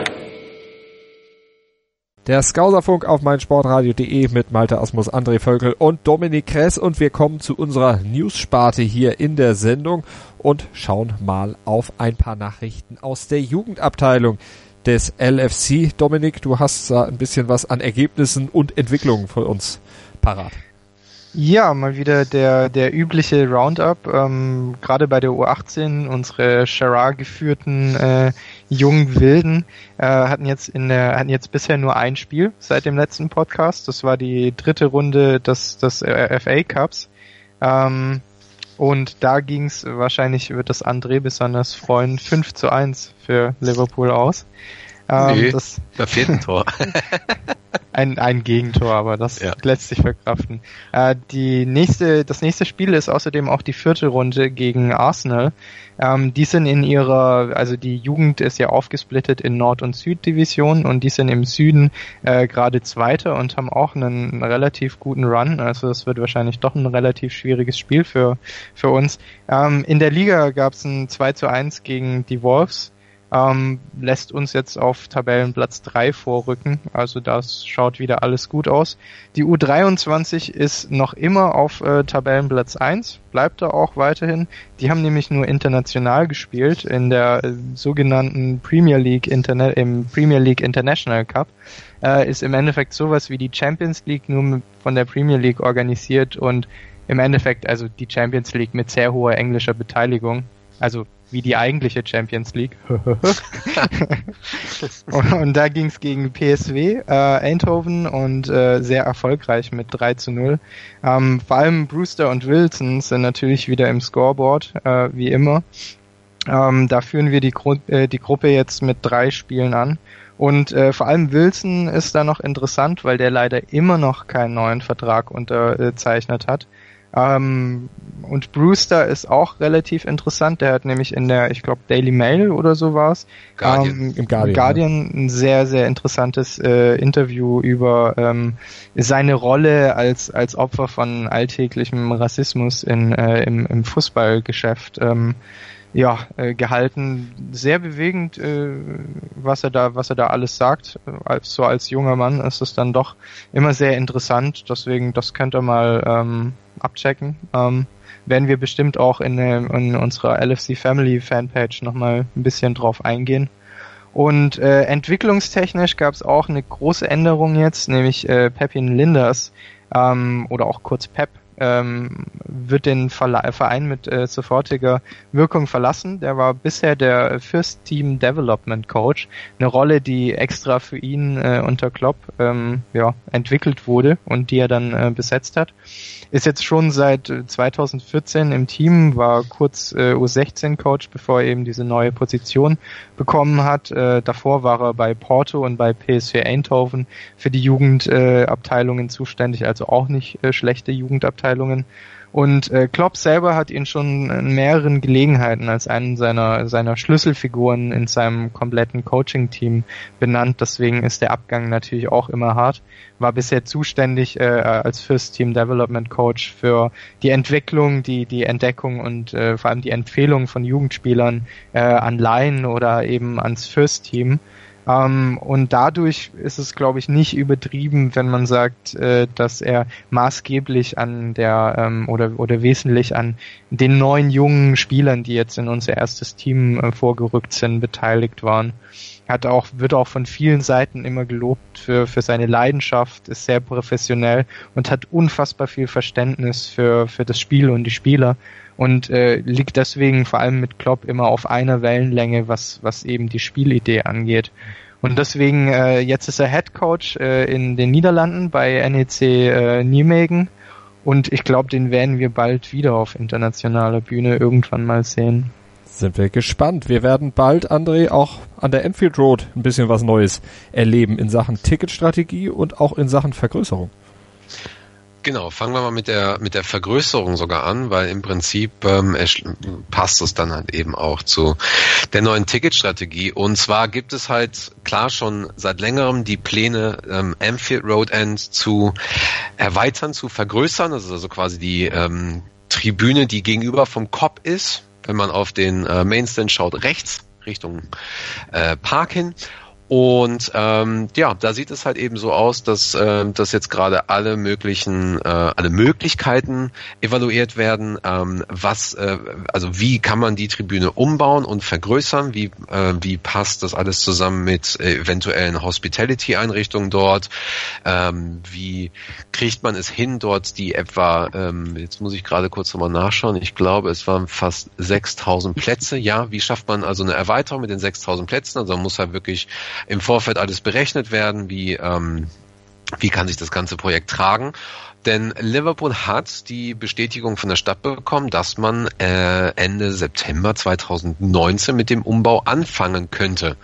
Der Skauserfunk auf meinsportradio.de mit Malte Asmus, André Völkel und Dominik Kress und wir kommen zu unserer News-Sparte hier in der Sendung und schauen mal auf ein paar Nachrichten aus der Jugendabteilung des LFC. Dominik, du hast da ein bisschen was an Ergebnissen und Entwicklungen für uns parat. Ja, mal wieder der, der übliche Roundup. Ähm, Gerade bei der U18, unsere Gerard geführten äh, jungen Wilden äh, hatten jetzt in der, hatten jetzt bisher nur ein Spiel seit dem letzten Podcast. Das war die dritte Runde des, des äh, FA Cups. Ähm, und da ging's wahrscheinlich wird das André besonders freuen, 5 zu 1 für Liverpool aus. Ähm, nee, das, da fehlt ein Tor. ein, ein Gegentor, aber das ja. lässt sich verkraften. Äh, die nächste, das nächste Spiel ist außerdem auch die vierte Runde gegen Arsenal. Ähm, die sind in ihrer, also die Jugend ist ja aufgesplittet in Nord- und Süddivision und die sind im Süden äh, gerade Zweiter und haben auch einen, einen, relativ guten Run. Also das wird wahrscheinlich doch ein relativ schwieriges Spiel für, für uns. Ähm, in der Liga gab es ein 2 zu 1 gegen die Wolves ähm, lässt uns jetzt auf Tabellenplatz 3 vorrücken. Also das schaut wieder alles gut aus. Die U23 ist noch immer auf äh, Tabellenplatz 1, bleibt da auch weiterhin. Die haben nämlich nur international gespielt in der äh, sogenannten Premier League Internet im Premier League International Cup. Äh, ist im Endeffekt sowas wie die Champions League nur von der Premier League organisiert und im Endeffekt also die Champions League mit sehr hoher englischer Beteiligung. Also wie die eigentliche Champions League. und, und, da ging es gegen PSW äh, Eindhoven und äh, sehr erfolgreich mit 3 zu 0. Ähm, vor allem Brewster und Wilson sind natürlich wieder im Scoreboard, äh, wie immer. Ähm, da führen wir die, Gru äh, die Gruppe jetzt mit drei Spielen an. Und äh, vor allem Wilson ist da noch interessant, weil der leider immer noch keinen neuen Vertrag unterzeichnet hat. Ähm, und Brewster ist auch relativ interessant. Der hat nämlich in der, ich glaube, Daily Mail oder so war es, ähm, im Guardian, Guardian ja. ein sehr, sehr interessantes äh, Interview über ähm, seine Rolle als, als Opfer von alltäglichem Rassismus in, äh, im, im Fußballgeschäft. Ähm, ja, äh, gehalten. Sehr bewegend, äh, was er da, was er da alles sagt. Als, so als junger Mann ist es dann doch immer sehr interessant. Deswegen, das könnt ihr mal ähm, abchecken. Ähm, werden wir bestimmt auch in, in unserer LFC Family Fanpage nochmal ein bisschen drauf eingehen. Und äh, entwicklungstechnisch gab es auch eine große Änderung jetzt, nämlich äh, Pepin Linders ähm, oder auch kurz Pep ähm, wird den Verein mit äh, sofortiger Wirkung verlassen. Der war bisher der First Team Development Coach, eine Rolle, die extra für ihn äh, unter Klopp ähm, ja, entwickelt wurde und die er dann äh, besetzt hat. Ist jetzt schon seit 2014 äh, im Team, war kurz äh, U16-Coach, bevor er eben diese neue Position bekommen hat. Äh, davor war er bei Porto und bei PSV Eindhoven für die Jugendabteilungen zuständig, also auch nicht äh, schlechte Jugendabteilungen. Und äh, Klopp selber hat ihn schon in mehreren Gelegenheiten als einen seiner, seiner Schlüsselfiguren in seinem kompletten Coaching-Team benannt. Deswegen ist der Abgang natürlich auch immer hart. War bisher zuständig äh, als First Team Development Coach für die Entwicklung, die, die Entdeckung und äh, vor allem die Empfehlung von Jugendspielern äh, an Laien oder eben ans First Team. Ähm, und dadurch ist es, glaube ich, nicht übertrieben, wenn man sagt, äh, dass er maßgeblich an der ähm, oder, oder wesentlich an den neuen jungen Spielern, die jetzt in unser erstes Team äh, vorgerückt sind, beteiligt waren. Hat auch, wird auch von vielen Seiten immer gelobt für, für seine Leidenschaft, ist sehr professionell und hat unfassbar viel Verständnis für, für das Spiel und die Spieler und äh, liegt deswegen vor allem mit Klopp immer auf einer Wellenlänge, was, was eben die Spielidee angeht. Und deswegen, äh, jetzt ist er Head Coach äh, in den Niederlanden bei NEC äh, Nijmegen und ich glaube, den werden wir bald wieder auf internationaler Bühne irgendwann mal sehen. Sind wir gespannt. Wir werden bald, André, auch an der Enfield Road ein bisschen was Neues erleben in Sachen Ticketstrategie und auch in Sachen Vergrößerung. Genau, fangen wir mal mit der mit der Vergrößerung sogar an, weil im Prinzip ähm, passt es dann halt eben auch zu der neuen Ticketstrategie. Und zwar gibt es halt klar schon seit längerem die Pläne, ähm, Anfield Road End zu erweitern, zu vergrößern. Das ist also quasi die ähm, Tribüne, die gegenüber vom Cop ist, wenn man auf den äh, Mainstand schaut, rechts Richtung äh, Park hin. Und ähm, ja, da sieht es halt eben so aus, dass, äh, dass jetzt gerade alle möglichen, äh, alle Möglichkeiten evaluiert werden. Ähm, was, äh, also wie kann man die Tribüne umbauen und vergrößern? Wie, äh, wie passt das alles zusammen mit eventuellen Hospitality-Einrichtungen dort? Ähm, wie kriegt man es hin, dort die etwa, ähm, jetzt muss ich gerade kurz nochmal nachschauen, ich glaube, es waren fast 6000 Plätze. Ja, wie schafft man also eine Erweiterung mit den 6000 Plätzen? Also man muss halt wirklich im Vorfeld alles berechnet werden, wie, ähm, wie kann sich das ganze Projekt tragen. Denn Liverpool hat die Bestätigung von der Stadt bekommen, dass man äh, Ende September 2019 mit dem Umbau anfangen könnte.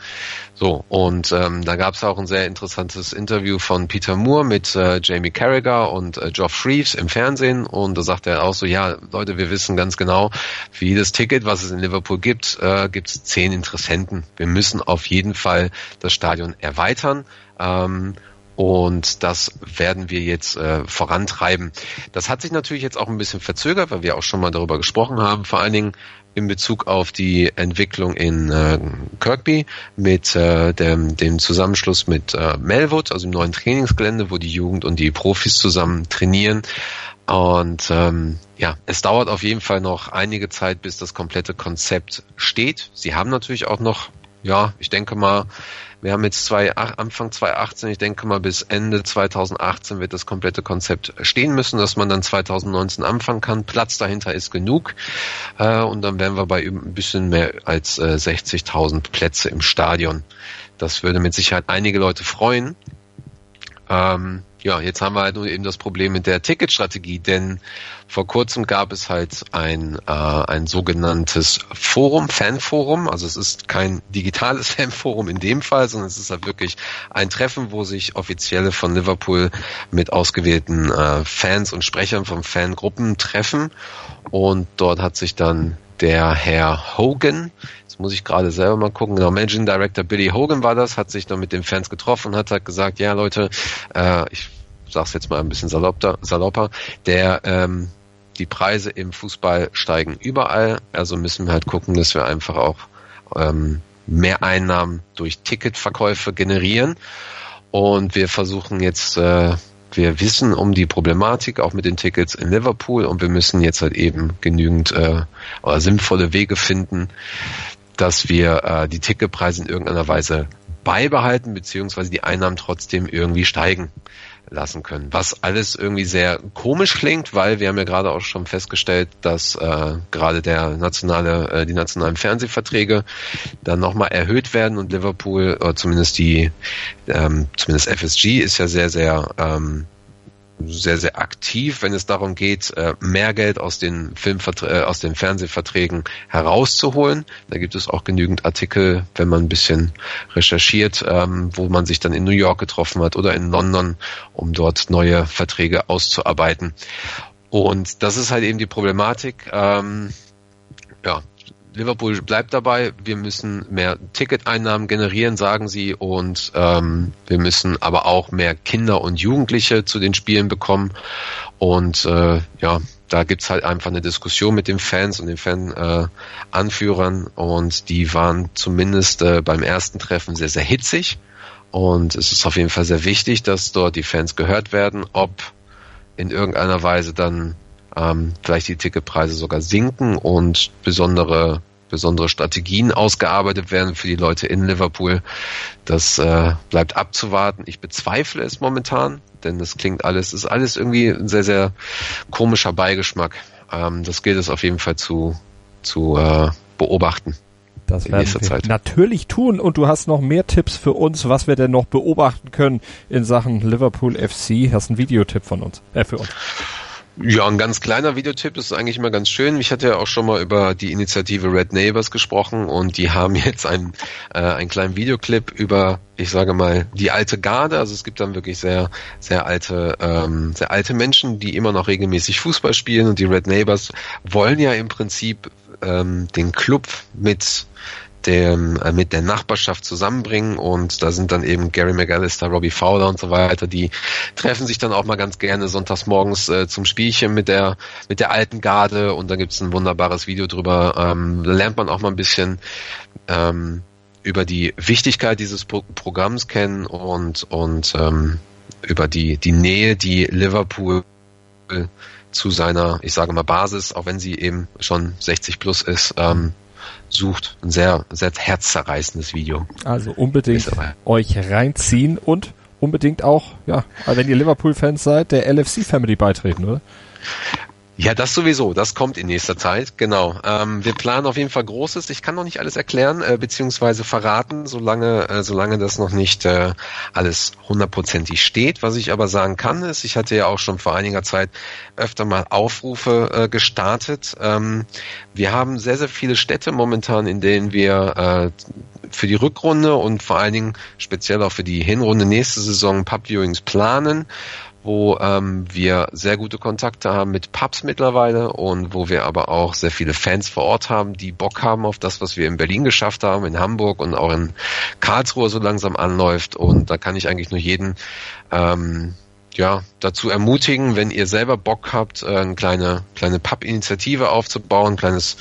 So, und ähm, da gab es auch ein sehr interessantes Interview von Peter Moore mit äh, Jamie Carragher und äh, Geoff Reeves im Fernsehen. Und da sagt er auch so, ja, Leute, wir wissen ganz genau, für jedes Ticket, was es in Liverpool gibt, äh, gibt es zehn Interessenten. Wir müssen auf jeden Fall das Stadion erweitern. Ähm, und das werden wir jetzt äh, vorantreiben. Das hat sich natürlich jetzt auch ein bisschen verzögert, weil wir auch schon mal darüber gesprochen haben, vor allen Dingen in Bezug auf die Entwicklung in äh, Kirkby mit äh, dem, dem Zusammenschluss mit äh, Melwood, also im neuen Trainingsgelände, wo die Jugend und die Profis zusammen trainieren. Und ähm, ja, es dauert auf jeden Fall noch einige Zeit, bis das komplette Konzept steht. Sie haben natürlich auch noch, ja, ich denke mal, wir haben jetzt zwei, Anfang 2018, ich denke mal bis Ende 2018 wird das komplette Konzept stehen müssen, dass man dann 2019 anfangen kann. Platz dahinter ist genug äh, und dann wären wir bei ein bisschen mehr als äh, 60.000 Plätze im Stadion. Das würde mit Sicherheit einige Leute freuen. Ähm, ja, jetzt haben wir halt nur eben das Problem mit der Ticketstrategie, denn vor kurzem gab es halt ein, äh, ein sogenanntes Forum, Fanforum. Also es ist kein digitales Fanforum in dem Fall, sondern es ist halt wirklich ein Treffen, wo sich Offizielle von Liverpool mit ausgewählten äh, Fans und Sprechern von Fangruppen treffen. Und dort hat sich dann der Herr Hogan, muss ich gerade selber mal gucken, genau, Managing Director Billy Hogan war das, hat sich dann mit den Fans getroffen und hat halt gesagt, ja Leute, äh, ich sag's jetzt mal ein bisschen salopper, salopper der ähm, die Preise im Fußball steigen überall, also müssen wir halt gucken, dass wir einfach auch ähm, mehr Einnahmen durch Ticketverkäufe generieren. Und wir versuchen jetzt, äh, wir wissen um die Problematik auch mit den Tickets in Liverpool und wir müssen jetzt halt eben genügend äh, oder sinnvolle Wege finden, dass wir äh, die Ticketpreise in irgendeiner Weise beibehalten, beziehungsweise die Einnahmen trotzdem irgendwie steigen lassen können. Was alles irgendwie sehr komisch klingt, weil wir haben ja gerade auch schon festgestellt, dass äh, gerade der nationale, äh, die nationalen Fernsehverträge dann nochmal erhöht werden und Liverpool, oder zumindest die, ähm, zumindest FSG ist ja sehr, sehr ähm, sehr, sehr aktiv, wenn es darum geht, äh, mehr Geld aus den Filmvertr äh, aus den Fernsehverträgen herauszuholen. Da gibt es auch genügend Artikel, wenn man ein bisschen recherchiert, ähm, wo man sich dann in New York getroffen hat oder in London, um dort neue Verträge auszuarbeiten. Und das ist halt eben die Problematik. Ähm, ja, Liverpool bleibt dabei, wir müssen mehr Ticketeinnahmen generieren, sagen sie, und ähm, wir müssen aber auch mehr Kinder und Jugendliche zu den Spielen bekommen. Und äh, ja, da gibt's halt einfach eine Diskussion mit den Fans und den Fan-Anführern äh, und die waren zumindest äh, beim ersten Treffen sehr, sehr hitzig. Und es ist auf jeden Fall sehr wichtig, dass dort die Fans gehört werden, ob in irgendeiner Weise dann ähm, vielleicht die Ticketpreise sogar sinken und besondere besondere Strategien ausgearbeitet werden für die Leute in Liverpool. Das äh, bleibt abzuwarten. Ich bezweifle es momentan, denn das klingt alles, ist alles irgendwie ein sehr, sehr komischer Beigeschmack. Ähm, das gilt es auf jeden Fall zu, zu äh, beobachten. Das werden wir Zeit. natürlich tun und du hast noch mehr Tipps für uns, was wir denn noch beobachten können in Sachen Liverpool FC. Hast einen Videotipp von uns, äh, für uns. Ja, ein ganz kleiner Videotipp, ist eigentlich immer ganz schön. Ich hatte ja auch schon mal über die Initiative Red Neighbors gesprochen und die haben jetzt einen, äh, einen kleinen Videoclip über, ich sage mal, die alte Garde. Also es gibt dann wirklich sehr, sehr alte, ähm, sehr alte Menschen, die immer noch regelmäßig Fußball spielen und die Red Neighbors wollen ja im Prinzip ähm, den Club mit dem, äh, mit der Nachbarschaft zusammenbringen und da sind dann eben Gary McAllister, Robbie Fowler und so weiter, die treffen sich dann auch mal ganz gerne sonntags morgens äh, zum Spielchen mit der, mit der alten Garde und da gibt's ein wunderbares Video drüber, ähm, da lernt man auch mal ein bisschen ähm, über die Wichtigkeit dieses Pro Programms kennen und, und ähm, über die, die Nähe, die Liverpool zu seiner, ich sage mal, Basis, auch wenn sie eben schon 60 plus ist, ähm, sucht. Ein sehr, sehr herzzerreißendes Video. Also unbedingt euch reinziehen und unbedingt auch, ja, wenn ihr Liverpool-Fans seid, der LFC-Family beitreten, oder? Ja, das sowieso. Das kommt in nächster Zeit. Genau. Ähm, wir planen auf jeden Fall Großes. Ich kann noch nicht alles erklären äh, beziehungsweise verraten, solange äh, solange das noch nicht äh, alles hundertprozentig steht. Was ich aber sagen kann, ist, ich hatte ja auch schon vor einiger Zeit öfter mal Aufrufe äh, gestartet. Ähm, wir haben sehr sehr viele Städte momentan, in denen wir äh, für die Rückrunde und vor allen Dingen speziell auch für die Hinrunde nächste Saison Pub Viewings planen wo ähm, wir sehr gute Kontakte haben mit Pubs mittlerweile und wo wir aber auch sehr viele Fans vor Ort haben, die Bock haben auf das, was wir in Berlin geschafft haben, in Hamburg und auch in Karlsruhe so langsam anläuft. Und da kann ich eigentlich nur jeden ähm, ja, dazu ermutigen, wenn ihr selber Bock habt, äh, eine kleine, kleine Pub-Initiative aufzubauen, kleines,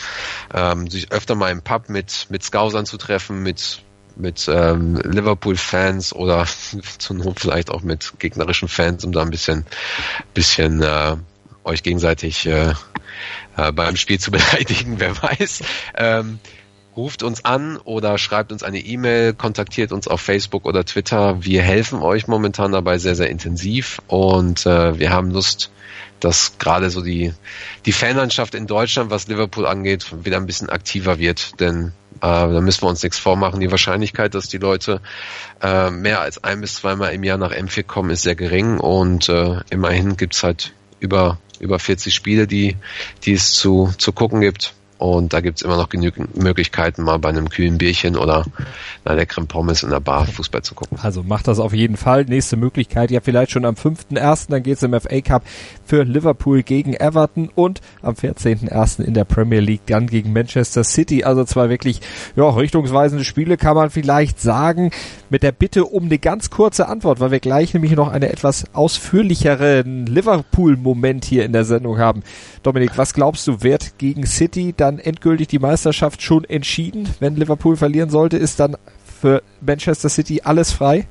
ähm, sich öfter mal im Pub mit, mit Scousern zu treffen, mit mit ähm, Liverpool-Fans oder zur Not vielleicht auch mit gegnerischen Fans, um da ein bisschen, bisschen äh, euch gegenseitig äh, äh, beim Spiel zu beleidigen, wer weiß. Ähm, ruft uns an oder schreibt uns eine E-Mail, kontaktiert uns auf Facebook oder Twitter. Wir helfen euch momentan dabei sehr, sehr intensiv und äh, wir haben Lust, dass gerade so die, die Fanlandschaft in Deutschland, was Liverpool angeht, wieder ein bisschen aktiver wird, denn da müssen wir uns nichts vormachen. Die Wahrscheinlichkeit, dass die Leute äh, mehr als ein bis zweimal im Jahr nach M4 kommen, ist sehr gering und äh, immerhin gibt's halt über über 40 Spiele, die, die es zu, zu gucken gibt. Und da gibt's immer noch genügend Möglichkeiten, mal bei einem kühlen Bierchen oder einer leckeren Pommes in der Bar Fußball zu gucken. Also macht das auf jeden Fall. Nächste Möglichkeit ja vielleicht schon am 5.1., dann geht's im FA Cup für Liverpool gegen Everton und am 14.1. in der Premier League dann gegen Manchester City. Also zwei wirklich ja, richtungsweisende Spiele kann man vielleicht sagen. Mit der Bitte um eine ganz kurze Antwort, weil wir gleich nämlich noch eine etwas ausführlichere Liverpool-Moment hier in der Sendung haben. Dominik, was glaubst du, wird gegen City dann endgültig die Meisterschaft schon entschieden? Wenn Liverpool verlieren sollte, ist dann für Manchester City alles frei?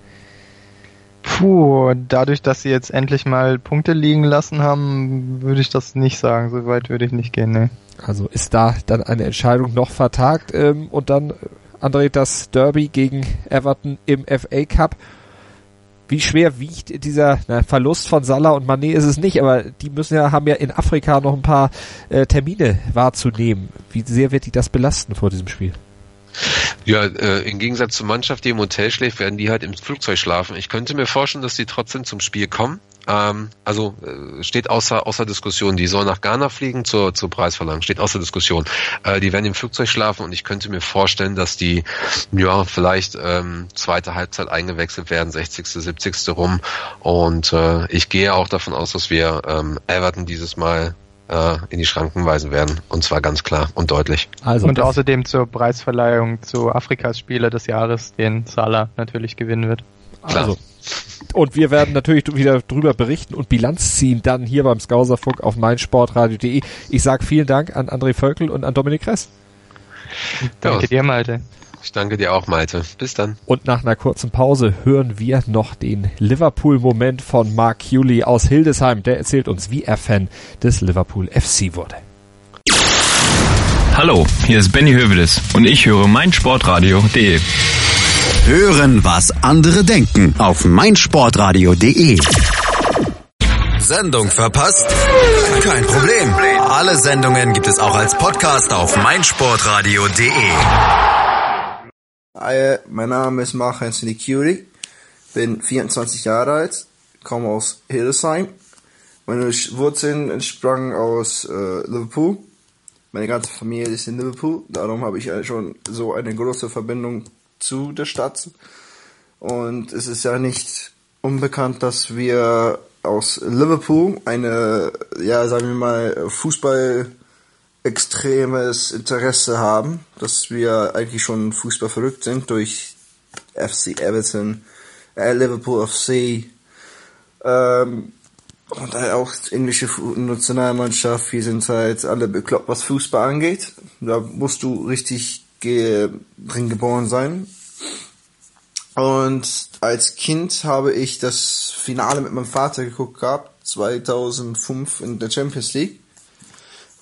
Puh, dadurch, dass sie jetzt endlich mal Punkte liegen lassen haben, würde ich das nicht sagen. So weit würde ich nicht gehen, ne. Also ist da dann eine Entscheidung noch vertagt ähm, und dann André das Derby gegen Everton im FA Cup. Wie schwer wiegt dieser na, Verlust von Salah und Mané ist es nicht, aber die müssen ja haben ja in Afrika noch ein paar äh, Termine wahrzunehmen. Wie sehr wird die das belasten vor diesem Spiel? Ja, äh, im Gegensatz zur Mannschaft, die im Hotel schläft, werden die halt im Flugzeug schlafen. Ich könnte mir vorstellen, dass die trotzdem zum Spiel kommen. Ähm, also äh, steht außer, außer Diskussion. Die sollen nach Ghana fliegen zur, zur Preisverlangung. Steht außer Diskussion. Äh, die werden im Flugzeug schlafen und ich könnte mir vorstellen, dass die ja vielleicht ähm, zweite Halbzeit eingewechselt werden, 60., 70. rum. Und äh, ich gehe auch davon aus, dass wir ähm, Everton dieses Mal äh, in die Schranken weisen werden. Und zwar ganz klar und deutlich. Also und außerdem zur Preisverleihung zu Afrikas Spieler des Jahres, den Salah natürlich gewinnen wird. Klar. Also. Und wir werden natürlich wieder drüber berichten und Bilanz ziehen dann hier beim Skauserfunk auf meinsportradio.de. Ich sage vielen Dank an André Völkel und an Dominik Kress. Danke dir, Malte. Ich danke dir auch, Malte. Bis dann. Und nach einer kurzen Pause hören wir noch den Liverpool-Moment von Mark Hewley aus Hildesheim. Der erzählt uns, wie er Fan des Liverpool FC wurde. Hallo, hier ist Benny Hövedes und ich höre meinsportradio.de. Hören, was andere denken auf meinsportradio.de. Sendung verpasst? Kein Problem. Alle Sendungen gibt es auch als Podcast auf meinsportradio.de. Hi, mein Name ist Mark Anthony Curie, bin 24 Jahre alt, komme aus Hildesheim. Meine Wurzeln entsprangen aus äh, Liverpool. Meine ganze Familie ist in Liverpool, darum habe ich schon so eine große Verbindung zu der Stadt. Und es ist ja nicht unbekannt, dass wir aus Liverpool eine, ja, sagen wir mal, Fußball extremes Interesse haben, dass wir eigentlich schon Fußball verrückt sind durch FC Everton, äh, Liverpool FC ähm, und auch englische Nationalmannschaft. Wir sind halt alle bekloppt, was Fußball angeht. Da musst du richtig ge drin geboren sein. Und als Kind habe ich das Finale mit meinem Vater geguckt gehabt, 2005 in der Champions League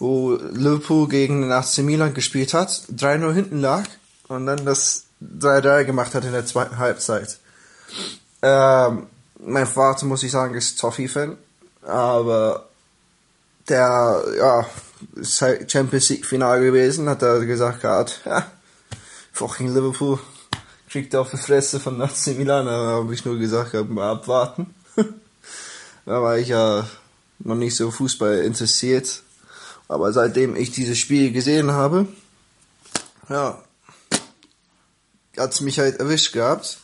wo Liverpool gegen den AC Milan gespielt hat, 3-0 hinten lag und dann das 3-3 gemacht hat in der zweiten Halbzeit. Ähm, mein Vater, muss ich sagen, ist Toffee-Fan, aber der, ja, ist halt Champions League Final gewesen, hat er gesagt gehabt, ja, fucking Liverpool kriegt auf die Fresse von AC Milan, da habe ich nur gesagt, mal abwarten. da war ich ja noch nicht so Fußball interessiert aber seitdem ich dieses Spiel gesehen habe, ja, hat's mich halt erwischt gehabt.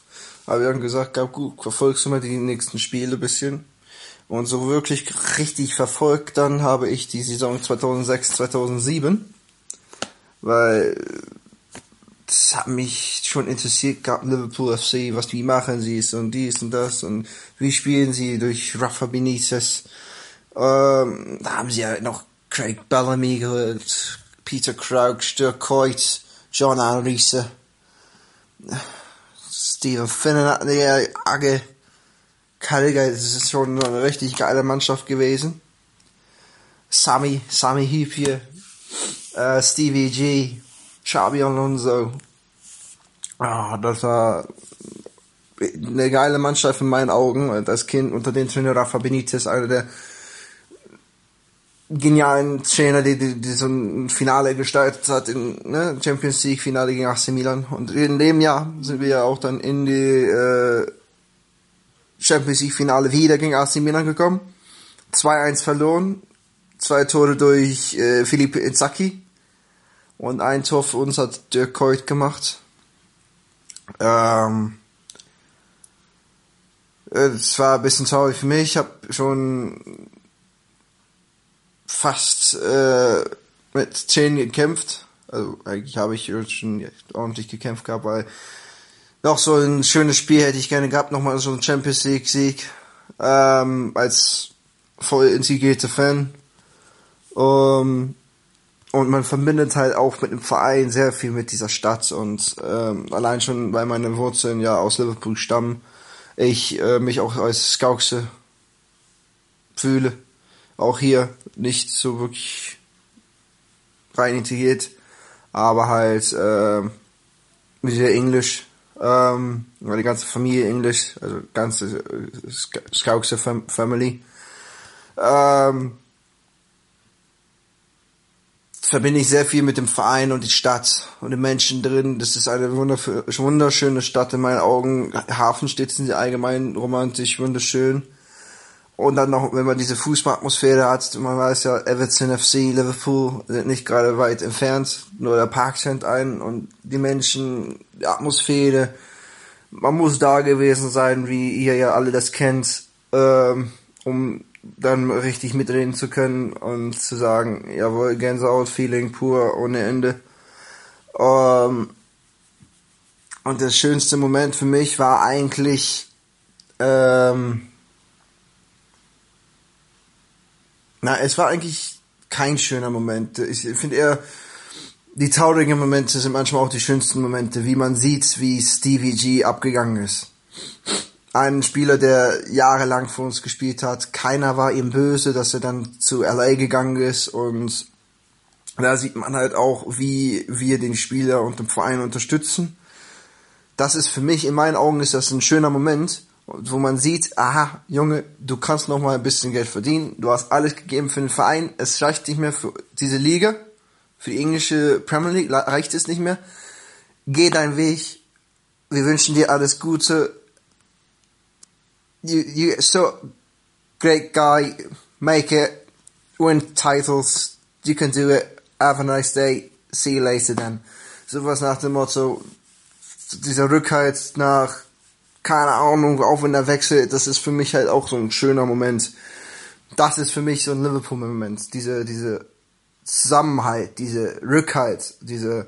Habe dann gesagt, gab gut, verfolgst du mal die nächsten Spiele bisschen. Und so wirklich richtig verfolgt dann habe ich die Saison 2006, 2007. Weil das hat mich schon interessiert gehabt, Liverpool FC, was wie machen sie es und dies und das und wie spielen sie durch Rafa Benitez. Ähm, da haben sie ja noch Craig Bellamy geholt, Peter Crouch, Dirk Coit, John Alrisa, Stephen Finnan hatten die Agge, Carragher, das ist schon eine richtig geile Mannschaft gewesen. Sammy, Sammy Huppier, äh, Stevie G, Xabi Alonso. Ah, das war eine geile Mannschaft in meinen Augen. Und als Kind unter den Trainer Rafa Benitez, einer der genialen Trainer, die, die, die so ein Finale gestaltet hat, in ne, Champions League Finale gegen AC Milan. Und in dem Jahr sind wir ja auch dann in die äh, Champions League Finale wieder gegen AC Milan gekommen. 2-1 verloren, zwei Tore durch äh, Felipe Inzaghi und ein Tor für uns hat Dirk Coit gemacht. Ähm, es war ein bisschen traurig für mich. Ich habe schon fast äh, mit 10 gekämpft. Also eigentlich habe ich schon ordentlich gekämpft gehabt, weil noch so ein schönes Spiel hätte ich gerne gehabt, nochmal so ein Champions League Sieg ähm, als voll integrierter Fan. Um, und man verbindet halt auch mit dem Verein sehr viel mit dieser Stadt und ähm, allein schon, weil meine Wurzeln ja aus Liverpool stammen, ich äh, mich auch als Skaukse fühle auch hier nicht so wirklich rein integriert, aber halt äh, der Englisch, ähm, die ganze Familie Englisch, also ganze äh, Scouser Family. Ähm, verbinde ich sehr viel mit dem Verein und die Stadt und den Menschen drin. Das ist eine wunderschöne Stadt in meinen Augen. Hafenstädte sind allgemein romantisch, wunderschön. Und dann noch, wenn man diese Fußballatmosphäre hat, man weiß ja, Everton FC, Liverpool sind nicht gerade weit entfernt, nur der Park scheint ein und die Menschen, die Atmosphäre, man muss da gewesen sein, wie ihr ja alle das kennt, ähm, um dann richtig mitreden zu können und zu sagen, jawohl, Gänsehaut, Feeling pur, ohne Ende. Ähm, und der schönste Moment für mich war eigentlich, ähm, na, es war eigentlich kein schöner Moment. Ich finde eher, die traurigen Momente sind manchmal auch die schönsten Momente, wie man sieht, wie Stevie G abgegangen ist. Ein Spieler, der jahrelang für uns gespielt hat, keiner war ihm böse, dass er dann zu LA gegangen ist und da sieht man halt auch, wie wir den Spieler und den Verein unterstützen. Das ist für mich, in meinen Augen, ist das ein schöner Moment, wo man sieht, aha, Junge, du kannst noch mal ein bisschen Geld verdienen, du hast alles gegeben für den Verein, es reicht nicht mehr für diese Liga, für die englische Premier League reicht es nicht mehr. Geh deinen Weg, wir wünschen dir alles Gute. You, you so great guy, make it, win titles, you can do it, have a nice day, see you later then. Sowas nach dem Motto, dieser Rückhalt nach keine Ahnung, auch wenn er wechselt, das ist für mich halt auch so ein schöner Moment. Das ist für mich so ein Liverpool-Moment. Diese, diese Zusammenhalt, diese Rückhalt, diese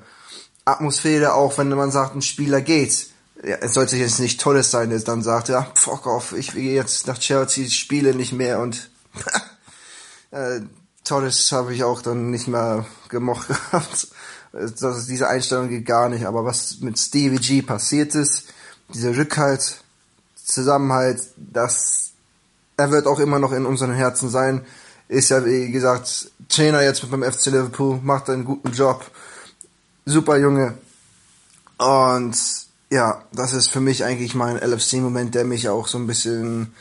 Atmosphäre, auch wenn man sagt, ein Spieler geht. Ja, es sollte jetzt nicht Tolles sein, der dann sagt, ja, fuck off, ich will jetzt nach Chelsea, spiele nicht mehr und äh, Torres habe ich auch dann nicht mehr gemocht gehabt. Das, diese Einstellung geht gar nicht. Aber was mit Stevie G passiert ist, dieser Rückhalt, Zusammenhalt, das, er wird auch immer noch in unseren Herzen sein. Ist ja, wie gesagt, Trainer jetzt mit beim FC Liverpool, macht einen guten Job. Super Junge. Und ja, das ist für mich eigentlich mein LFC-Moment, der mich auch so ein bisschen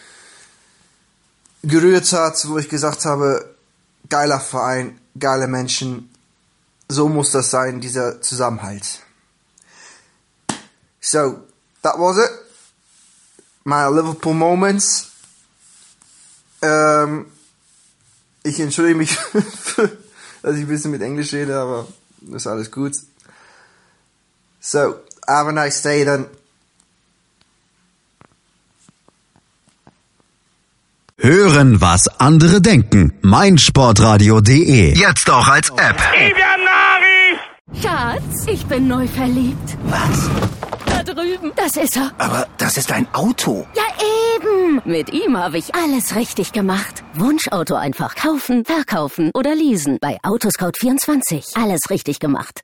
gerührt hat, wo ich gesagt habe, geiler Verein, geile Menschen, so muss das sein, dieser Zusammenhalt. So, that was it. My Liverpool Moments. Ähm, ich entschuldige mich, dass ich ein bisschen mit Englisch rede, aber ist alles gut. So, have a nice day then. Hören, was andere denken. meinsportradio.de. Jetzt auch als App. Schatz, ich bin neu verliebt. Was? Da drüben. Das ist er. Aber das ist ein Auto. Ja, eben. Mit ihm habe ich alles richtig gemacht. Wunschauto einfach kaufen, verkaufen oder leasen. Bei Autoscout24. Alles richtig gemacht.